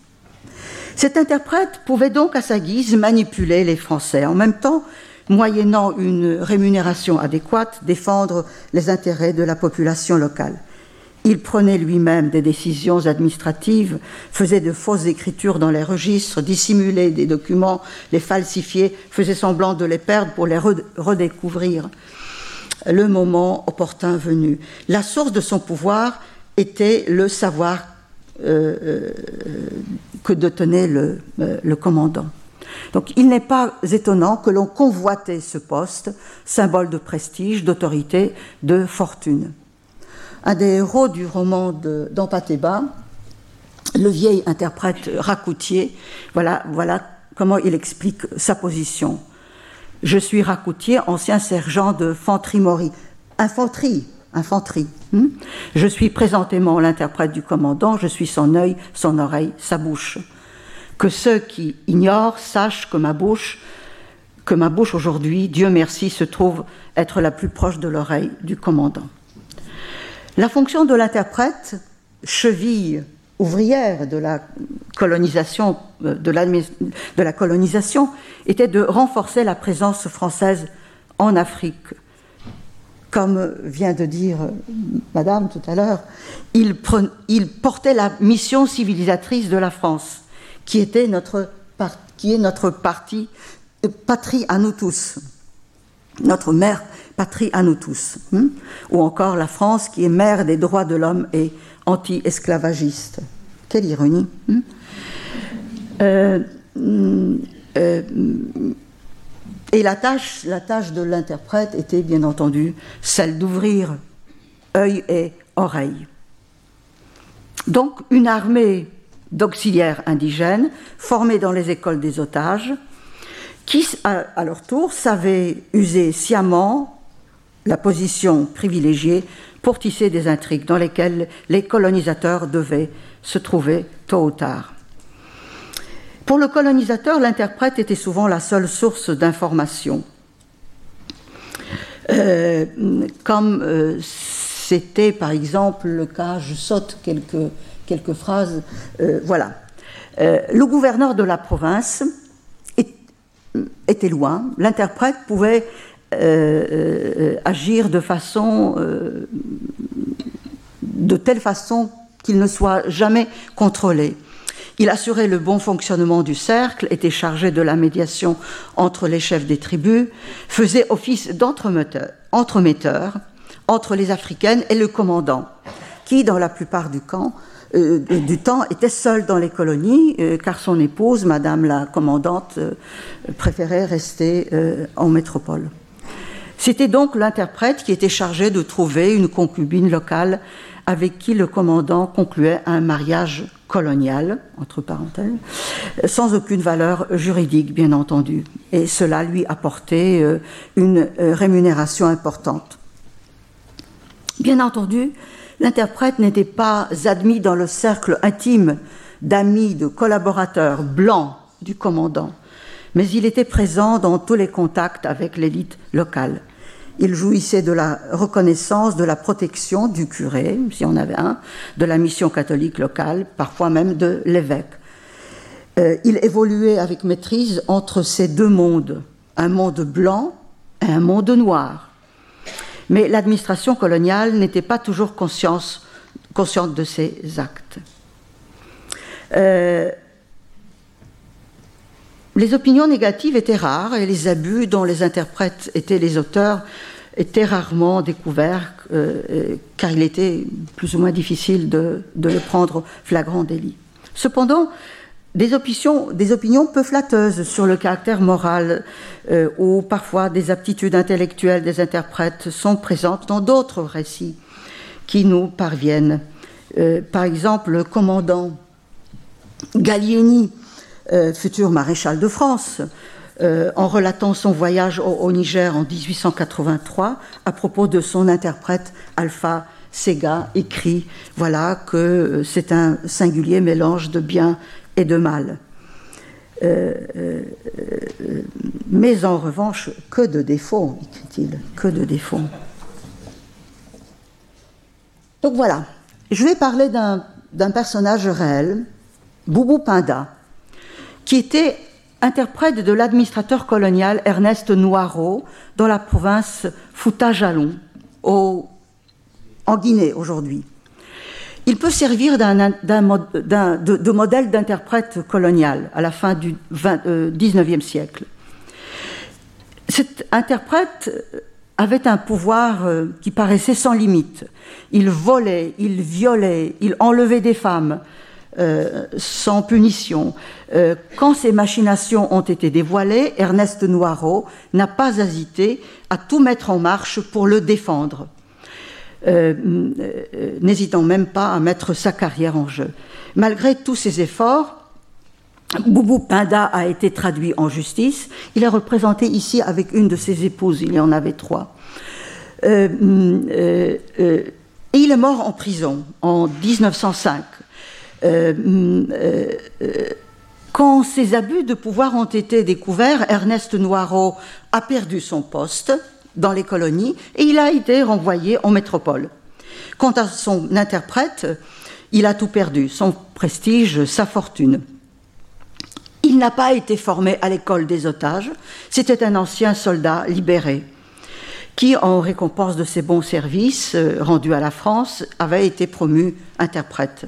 Speaker 4: Cet interprète pouvait donc à sa guise manipuler les Français, en même temps, moyennant une rémunération adéquate, défendre les intérêts de la population locale. Il prenait lui-même des décisions administratives, faisait de fausses écritures dans les registres, dissimulait des documents, les falsifiait, faisait semblant de les perdre pour les redécouvrir le moment opportun venu. La source de son pouvoir était le savoir euh, euh, que détenait le, euh, le commandant. Donc il n'est pas étonnant que l'on convoitait ce poste, symbole de prestige, d'autorité, de fortune un des héros du roman d'Empateba, le vieil interprète Racoutier, voilà, comment il explique sa position. Je suis Racoutier, ancien sergent de Fanterie Infanterie, infanterie. Hmm? Je suis présentément l'interprète du commandant, je suis son œil, son oreille, sa bouche. Que ceux qui ignorent sachent que ma bouche, que ma bouche aujourd'hui, Dieu merci, se trouve être la plus proche de l'oreille du commandant. La fonction de l'interprète, cheville ouvrière de la colonisation, euh, de, la colonisation, était de renforcer la présence française en Afrique. Comme vient de dire Madame tout à l'heure, il, portait la mission civilisatrice de la France, qui est notre euh, patrie à nous tous, notre mère patrie à nous tous, hein, ou encore la France qui est mère des droits de l'homme et anti-esclavagiste. Quelle ironie. Hein. Euh, euh, et la tâche, la tâche de l'interprète était bien entendu celle d'ouvrir œil et oreille. Donc une armée d'auxiliaires indigènes formés dans les écoles des otages, qui à leur tour savaient user sciemment la position privilégiée pour tisser des intrigues dans lesquelles les colonisateurs devaient se trouver tôt ou tard. Pour le colonisateur, l'interprète était souvent la seule source d'information. Euh, comme euh, c'était par exemple le cas, je saute quelques, quelques phrases, euh, voilà. le gouverneur de la province était loin, l'interprète pouvait euh, euh, agir de façon, euh, de telle façon qu'il ne soit jamais contrôlé. Il assurait le bon fonctionnement du cercle, était chargé de la médiation entre les chefs des tribus, faisait office d'entremetteur entre les Africaines et le commandant, qui, dans la plupart du, camp, du temps, était seul dans les colonies, car son épouse, Madame la commandante, préférait rester en métropole. C'était donc l'interprète qui était chargé de trouver une concubine locale avec qui le commandant concluait un mariage colonial, entre parenthèses, sans aucune valeur juridique, bien entendu. Et cela lui apportait euh, une euh, rémunération importante. Bien entendu, l'interprète n'était pas admis dans le cercle intime d'amis, de collaborateurs blancs du commandant, mais il était présent dans tous les contacts avec l'élite locale. Il jouissait de la reconnaissance, de la protection du curé, si on avait un, de la mission catholique locale, parfois même de l'évêque. Euh, il évoluait avec maîtrise entre ces deux mondes, un monde blanc et un monde noir. Mais l'administration coloniale n'était pas toujours consciente de ces actes. Euh, les opinions négatives étaient rares et les abus dont les interprètes étaient les auteurs étaient rarement découverts euh, car il était plus ou moins difficile de, le prendre flagrant délit. Cependant, des opinions, opinions, peu flatteuses sur le caractère moral euh, ou parfois des aptitudes intellectuelles des interprètes sont présentes dans d'autres récits qui nous parviennent. Euh, par exemple, le commandant Gallieni euh, futur maréchal de France, en relatant son voyage au, Niger en 1883 à propos de son interprète Alpha Sega, écrit voilà que c'est un singulier mélange de bien et de mal. mais en revanche, que de défauts, écrit-il, que de défauts. Donc voilà, je vais parler d'un personnage réel, Boubou Pinda, qui était interprète de l'administrateur colonial Ernest Noiro dans la province Fouta-Jalon, en Guinée aujourd'hui. Il peut servir de, modèle d'interprète colonial à la fin du XIXe euh, siècle. Cet interprète avait un pouvoir euh, qui paraissait sans limite. Il volait, il violait, il enlevait des femmes, euh, sans punition. Quand ces machinations ont été dévoilées, Ernest Noirot n'a pas hésité à tout mettre en marche pour le défendre, euh, n'hésitant même pas à mettre sa carrière en jeu. Malgré tous ses efforts, Boubou Pinda a été traduit en justice. Il est représenté ici avec une de ses épouses, il y en avait trois. et il est mort en prison en 1905. Quand ces abus de pouvoir ont été découverts, Ernest Noirot a perdu son poste dans les colonies et il a été renvoyé en métropole. Quant à son interprète, il a tout perdu, son prestige, sa fortune. Il n'a pas été formé à l'école des otages, c'était un ancien soldat libéré qui, en récompense de ses bons services euh, rendus à la France, avait été promu interprète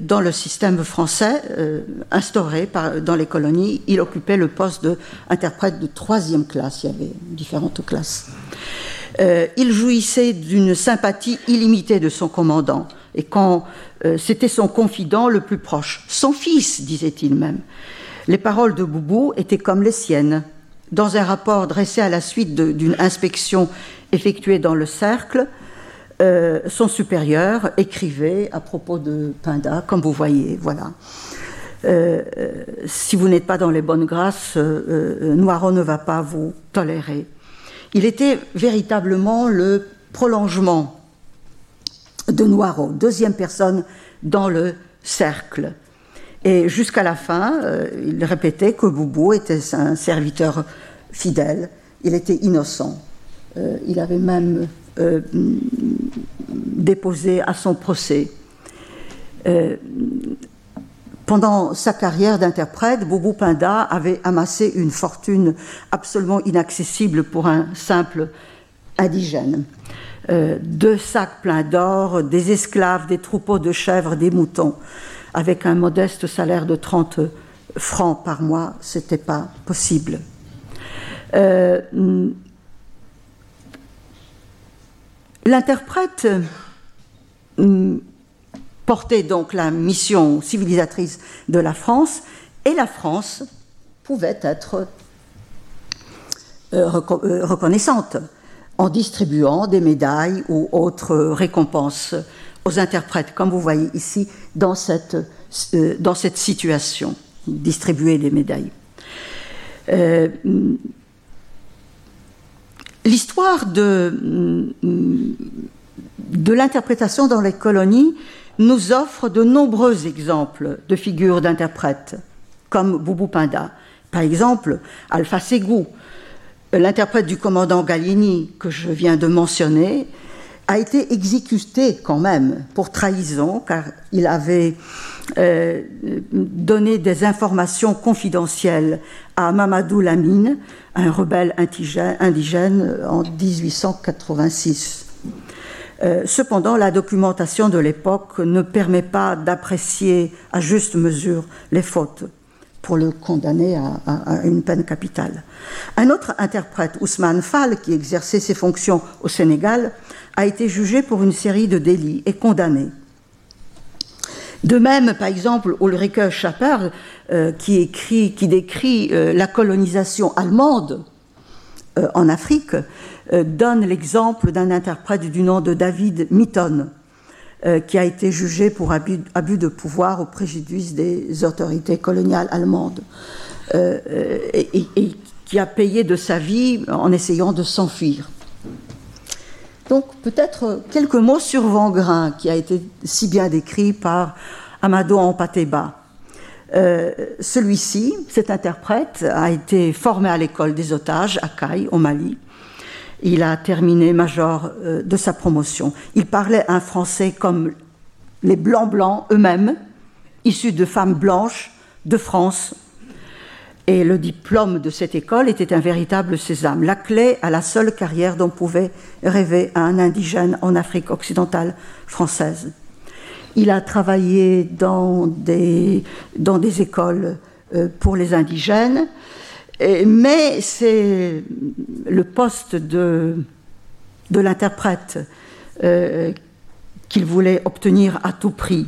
Speaker 4: dans le système français euh, instauré dans les colonies, il occupait le poste d'interprète de troisième classe. Il y avait différentes classes. Euh, il jouissait d'une sympathie illimitée de son commandant. Et quand euh, c'était son confident le plus proche, son fils, disait-il même. Les paroles de Boubou étaient comme les siennes. Dans un rapport dressé à la suite d'une inspection effectuée dans le cercle, euh, son supérieur écrivait à propos de Pinda, comme vous voyez, voilà. Euh, euh, si vous n'êtes pas dans les bonnes grâces, Noirot ne va pas vous tolérer. Il était véritablement le prolongement de Noirot, deuxième personne dans le cercle. Et jusqu'à la fin, il répétait que Boubou était un serviteur fidèle, il était innocent. il avait même euh, déposé à son procès. Euh, pendant sa carrière d'interprète, Boubou Pinda avait amassé une fortune absolument inaccessible pour un simple indigène. Euh, deux sacs pleins d'or, des esclaves, des troupeaux de chèvres, des moutons. Avec un modeste salaire de 30 francs par mois, c'était pas possible. L'interprète euh, portait donc la mission civilisatrice de la France et la France pouvait être euh, euh, reconnaissante en distribuant des médailles ou autres récompenses aux interprètes, comme vous voyez ici dans cette, dans cette situation, distribuer des médailles. L'histoire de, de l'interprétation dans les colonies nous offre de nombreux exemples de figures d'interprètes, comme Boubou Pinda. Par exemple, Alpha Ségou, l'interprète du commandant Gallieni que je viens de mentionner, a été exécuté quand même pour trahison, car il avait euh, donné des informations confidentielles à Mamadou Lamine, un rebelle indigène, en 1886. Euh, cependant, la documentation de l'époque ne permet pas d'apprécier à juste mesure les fautes pour le condamner à, une peine capitale. Un autre interprète, Ousmane Fall, qui exerçait ses fonctions au Sénégal, a été jugé pour une série de délits et condamné. De même, par exemple, Ulrike Schapper, euh, qui, écrit, qui décrit euh, la colonisation allemande euh, en Afrique, donne l'exemple d'un interprète du nom de David Mitton, qui a été jugé pour abus, de pouvoir au préjudice des autorités coloniales allemandes, et qui a payé de sa vie en essayant de s'enfuir. Donc peut-être quelques mots sur Vangrin, qui a été si bien décrit par Amado Ampateba. Euh, celui-ci, cet interprète, a été formé à l'école des otages à Caille, au Mali. Il a terminé major euh, de sa promotion. Il parlait un français comme les blancs-blancs eux-mêmes, issus de femmes blanches de France, et le diplôme de cette école était un véritable sésame, la clé à la seule carrière dont pouvait rêver un indigène en Afrique occidentale française. Il a travaillé dans des, écoles euh, pour les indigènes, mais c'est le poste de, de l'interprète euh, qu'il voulait obtenir à tout prix.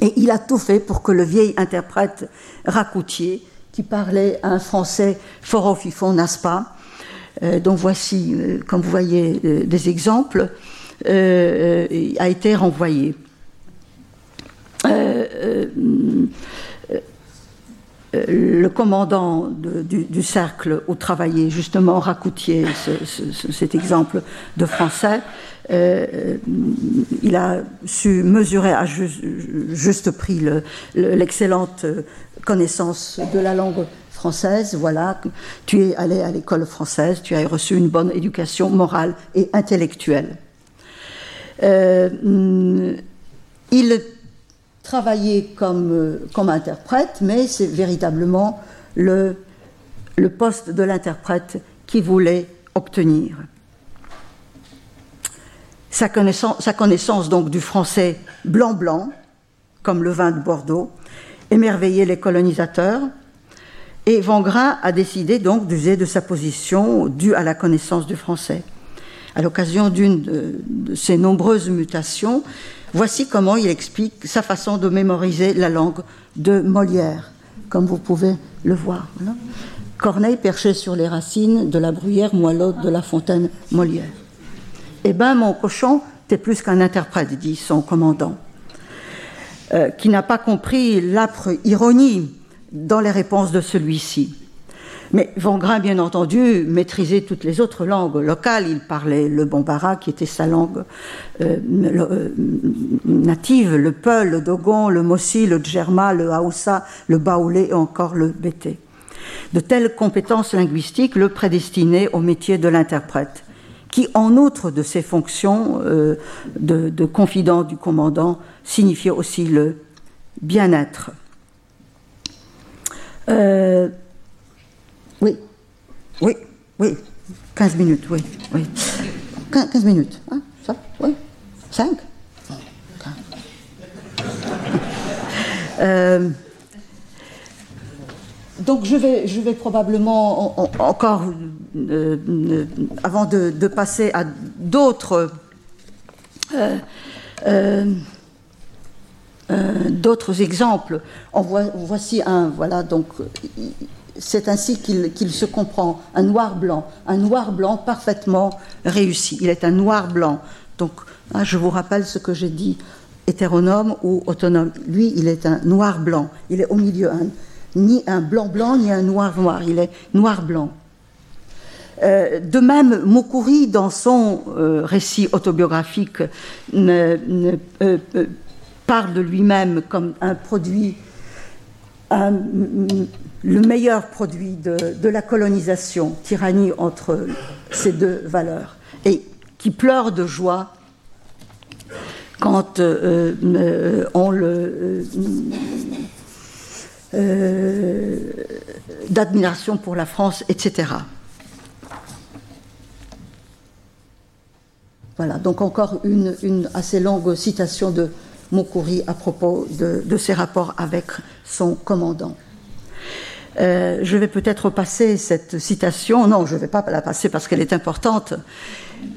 Speaker 4: Et il a tout fait pour que le vieil interprète Racoutier qui parlait un français fort au fifon, n'est-ce pas? Euh, Donc voici, euh, comme vous voyez, euh, des exemples, a été renvoyé. le commandant du, cercle où travaillait justement Racoutier, cet exemple de français, il a su mesurer à juste, prix l'excellente connaissance de la langue française. Voilà, tu es allé à l'école française, tu as reçu une bonne éducation morale et intellectuelle. Euh, il travaillait comme, comme interprète, mais c'est véritablement le, le poste de l'interprète qu'il voulait obtenir. Sa connaissance, sa connaissance donc du français blanc-blanc, comme le vin de Bordeaux, émerveillait les colonisateurs, et Vangrin a décidé donc d'user de sa position due à la connaissance du français. À l'occasion d'une de, ses nombreuses mutations, voici comment il explique sa façon de mémoriser la langue de Molière, comme vous pouvez le voir. Corneille perchait sur les racines de la bruyère moellotte de la fontaine Molière. Eh ben, mon cochon, t'es plus qu'un interprète, dit son commandant, euh, qui n'a pas compris l'âpre ironie dans les réponses de celui-ci. Mais Vangrin, bien entendu, maîtrisait toutes les autres langues locales. Il parlait le bambara, qui était sa langue euh, euh, native, le peul, le dogon, le mossi, le djerma, le haoussa, le baoulé et encore le bété. De telles compétences linguistiques le prédestinaient au métier de l'interprète, qui, en outre de ses fonctions euh, de confident du commandant, signifiait aussi le bien-être. Euh, oui, oui, oui. 15 minutes, oui, oui. 15 minutes, hein, ça, oui. 5 euh, donc je vais, probablement encore, euh, avant de, passer à d'autres euh, d'autres exemples. En voici un, voilà, donc c'est ainsi qu'il se comprend, un noir-blanc, un noir-blanc parfaitement réussi. Il est un noir-blanc. Donc, hein, je vous rappelle ce que j'ai dit, hétéronome ou autonome. Lui, il est un noir-blanc. Il est au milieu, ni un blanc-blanc, ni un noir-noir. Il est noir-blanc. Euh, de même, Moukouri, dans son euh, récit autobiographique, ne, parle de lui-même comme un produit, le meilleur produit de, la colonisation, tyrannie entre ces deux valeurs, et qui pleure de joie quand euh, euh, on le euh, d'admiration pour la France, etc. Voilà, donc encore une, assez longue citation de Moukouri à propos de, ses rapports avec son commandant. Euh, je vais peut-être passer cette citation. Non, je ne vais pas la passer parce qu'elle est importante.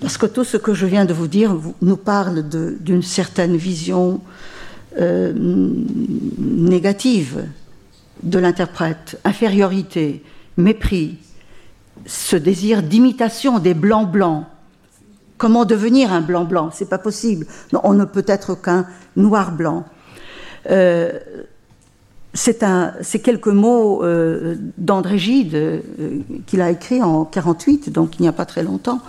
Speaker 4: Parce que tout ce que je viens de vous dire nous parle d'une certaine vision euh, négative de l'interprète, infériorité, mépris, ce désir d'imitation des blancs blancs, Comment devenir un blanc-blanc C'est pas possible. on ne peut être qu'un noir-blanc. Euh, c'est quelques mots euh, d'André Gide euh, qu'il a écrit en 48, donc il n'y a pas très longtemps,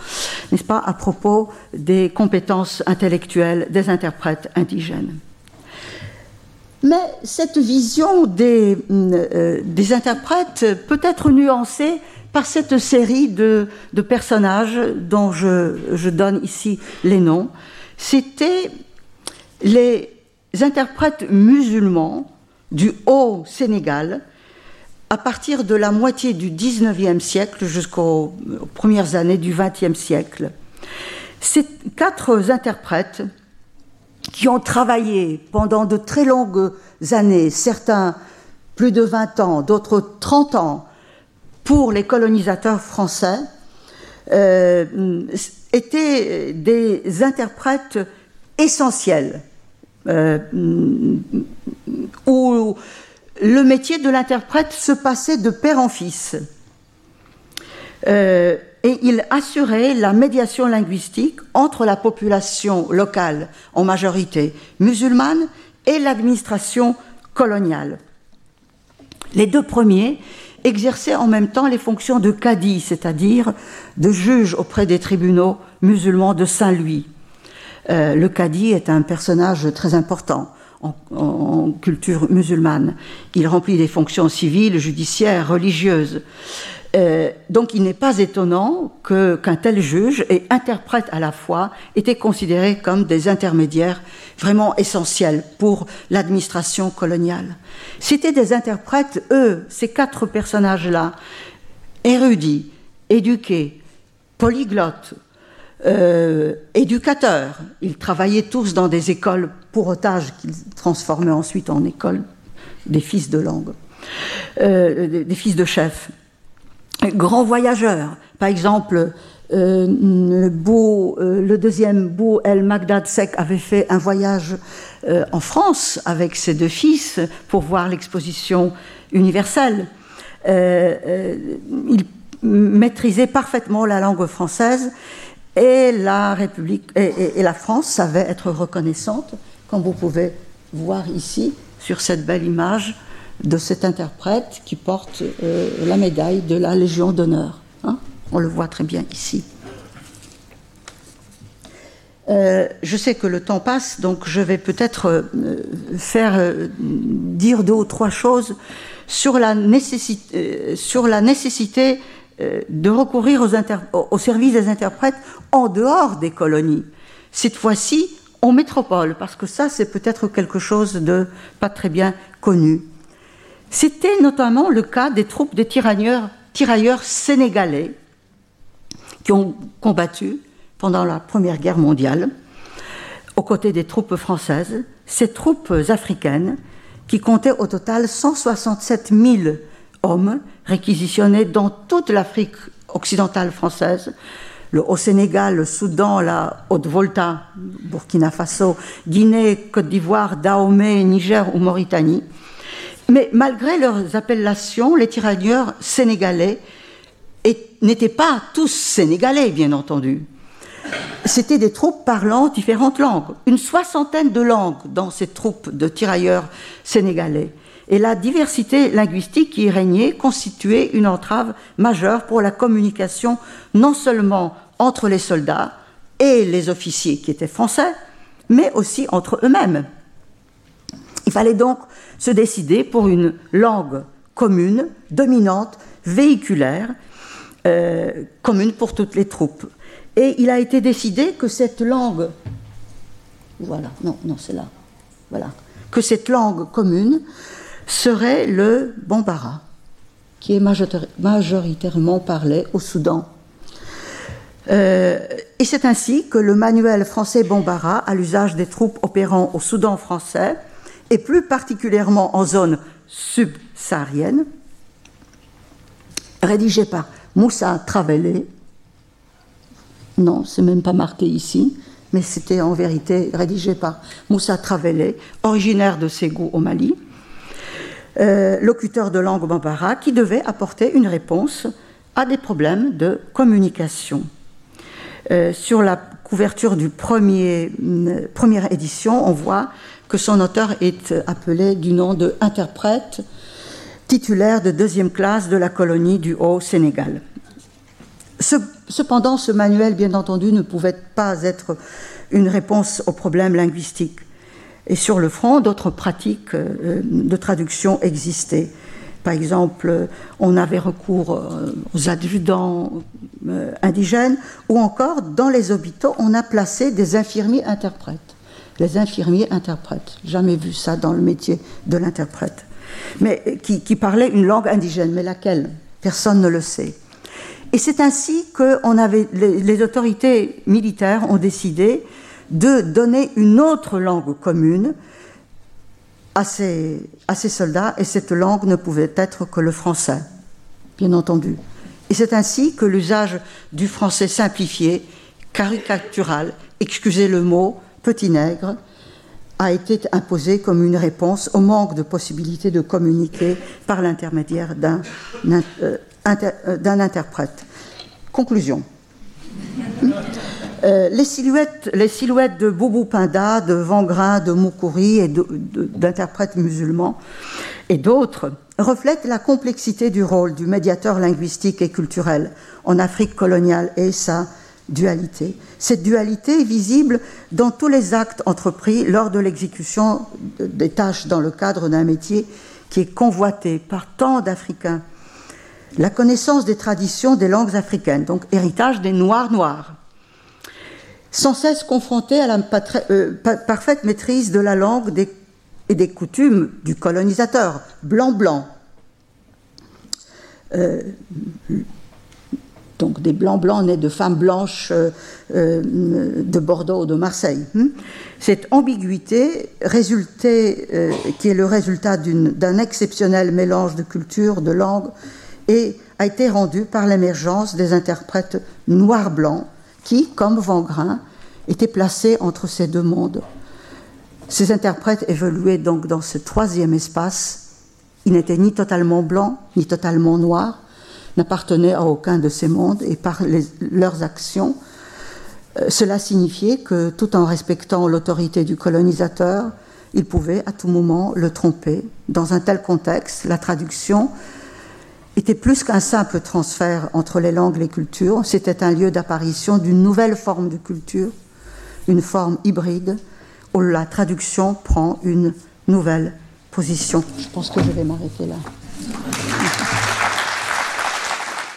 Speaker 4: n'est-ce pas, à propos des compétences intellectuelles des interprètes indigènes. Mais cette vision des, des interprètes peut être nuancée par cette série de, personnages dont je, donne ici les noms. C'était les interprètes musulmans du Haut Sénégal à partir de la moitié du 19e siècle jusqu'aux premières années du 20e siècle. Ces quatre interprètes qui ont travaillé pendant de très longues années, certains plus de 20 ans, d'autres 30 ans, pour les colonisateurs français euh, étaient des interprètes essentiels, euh, où le métier de l'interprète se passait de père en fils. Euh, et il assurait la médiation linguistique entre la population locale, en majorité musulmane, et l'administration coloniale. Les deux premiers exerçaient en même temps les fonctions de cadi, c'est-à-dire de juge auprès des tribunaux musulmans de Saint-Louis. Euh, le cadi est un personnage très important en, culture musulmane. Il remplit des fonctions civiles, judiciaires, religieuses. Euh, donc il n'est pas étonnant qu'un tel juge et interprète à la fois étaient considérés comme des intermédiaires vraiment essentiels pour l'administration coloniale. C'étaient des interprètes, eux, ces quatre personnages-là, érudits, éduqués, polyglottes, euh, éducateurs. Ils travaillaient tous dans des écoles pour otages qu'ils transformaient ensuite en écoles des fils de langue, euh, des fils de chefs grands voyageurs. Par exemple, euh, euh, le, deuxième beau El Magdad Sek avait fait un voyage euh, en France avec ses deux fils pour voir l'exposition universelle. il maîtrisait parfaitement la langue française et la et la France savait être reconnaissante, comme vous pouvez voir ici sur cette belle image de cet interprète qui porte euh, la médaille de la Légion d'honneur. Hein. On le voit très bien ici. Euh, je sais que le temps passe, donc je vais peut-être euh, faire dire deux ou trois choses sur la nécessité, de recourir aux, aux services des interprètes en dehors des colonies. Cette fois-ci, en métropole, parce que ça, c'est peut-être quelque chose de pas très bien connu. C'était notamment le cas des troupes de tirailleurs, tirailleurs sénégalais qui ont combattu pendant la Première Guerre mondiale aux côtés des troupes françaises, ces troupes africaines qui comptaient au total 167 000 hommes réquisitionnés dans toute l'Afrique occidentale française, le Haut-Sénégal, le Soudan, la Haute-Volta, Burkina Faso, Guinée, Côte d'Ivoire, Dahomey, Niger ou Mauritanie, mais malgré leurs appellations, les tirailleurs sénégalais n'étaient pas tous sénégalais, bien entendu. C'étaient des troupes parlant différentes langues, une soixantaine de langues dans ces troupes de tirailleurs sénégalais. Et la diversité linguistique qui y régnait constituait une entrave majeure pour la communication non seulement entre les soldats et les officiers qui étaient français, mais aussi entre eux-mêmes. Il fallait donc se décider pour une langue commune, dominante, véhiculaire, euh, commune pour toutes les troupes. Et il a été décidé que cette langue, voilà, non, non, c'est là, voilà, que cette langue commune serait le bambara, qui est majoritairement parlé au Soudan. Euh, et c'est ainsi que le manuel français Bambara, à l'usage des troupes opérant au Soudan français, et plus particulièrement en zone subsaharienne, rédigé par Moussa Travellé. Non, c'est même pas marqué ici, mais c'était en vérité rédigé par Moussa Travellé, originaire de Ségou au Mali, euh, locuteur de langue bambara, qui devait apporter une réponse à des problèmes de communication. Euh, sur la couverture du premier, euh, première édition, on voit que son auteur est appelé du nom de interprète titulaire de deuxième classe de la colonie du Haut-Sénégal. Cependant, ce manuel, bien entendu, ne pouvait pas être une réponse aux problèmes linguistiques. Et sur le front, d'autres pratiques euh, de traduction existaient. Par exemple, on avait recours euh, aux adjudants euh, indigènes, ou encore, dans les hôpitaux, on a placé des infirmiers interprètes les infirmiers interprètes. Jamais vu ça dans le métier de l'interprète. Mais qui, qui parlait une langue indigène, mais laquelle? Personne ne le sait. Et c'est ainsi que les, autorités militaires ont décidé de donner une autre langue commune à ces soldats, et cette langue ne pouvait être que le français, bien entendu. Et c'est ainsi que l'usage du français simplifié, caricatural, excusez le mot, petit nègre a été imposé comme une réponse au manque de possibilités de communiquer par l'intermédiaire d'un euh, euh, interprète. Conclusion. Euh, les, silhouettes, de Boubou Pinda, de Vangrin, de Moukouri et d'interprètes musulmans et d'autres reflètent la complexité du rôle du médiateur linguistique et culturel en Afrique coloniale et sa dualité. Cette dualité est visible dans tous les actes entrepris lors de l'exécution des tâches dans le cadre d'un métier qui est convoité par tant d'Africains. La connaissance des traditions des langues africaines, donc héritage des Noirs noirs, sans cesse confrontés à la euh, parfaite maîtrise de la langue et des coutumes du colonisateur, blanc-blanc. Euh, donc des blancs blancs nés de femmes blanches euh, euh, de Bordeaux ou de Marseille. Hmm. Cette ambiguïté, résulté, euh, qui est le résultat d'un exceptionnel mélange de cultures, de langues, et a été rendue par l'émergence des interprètes noirs-blancs qui, comme Vangrin, étaient placés entre ces deux mondes. Ces interprètes évoluaient donc dans ce troisième espace. Ils n'étaient ni totalement blancs, ni totalement noirs, n'appartenaient à aucun de ces mondes et par leurs actions, euh, cela signifiait que tout en respectant l'autorité du colonisateur, ils pouvaient à tout moment le tromper. Dans un tel contexte, la traduction était plus qu'un simple transfert entre les langues et les cultures, c'était un lieu d'apparition d'une nouvelle forme de culture, une forme hybride, où la traduction prend une nouvelle position. Je pense que je vais m'arrêter là.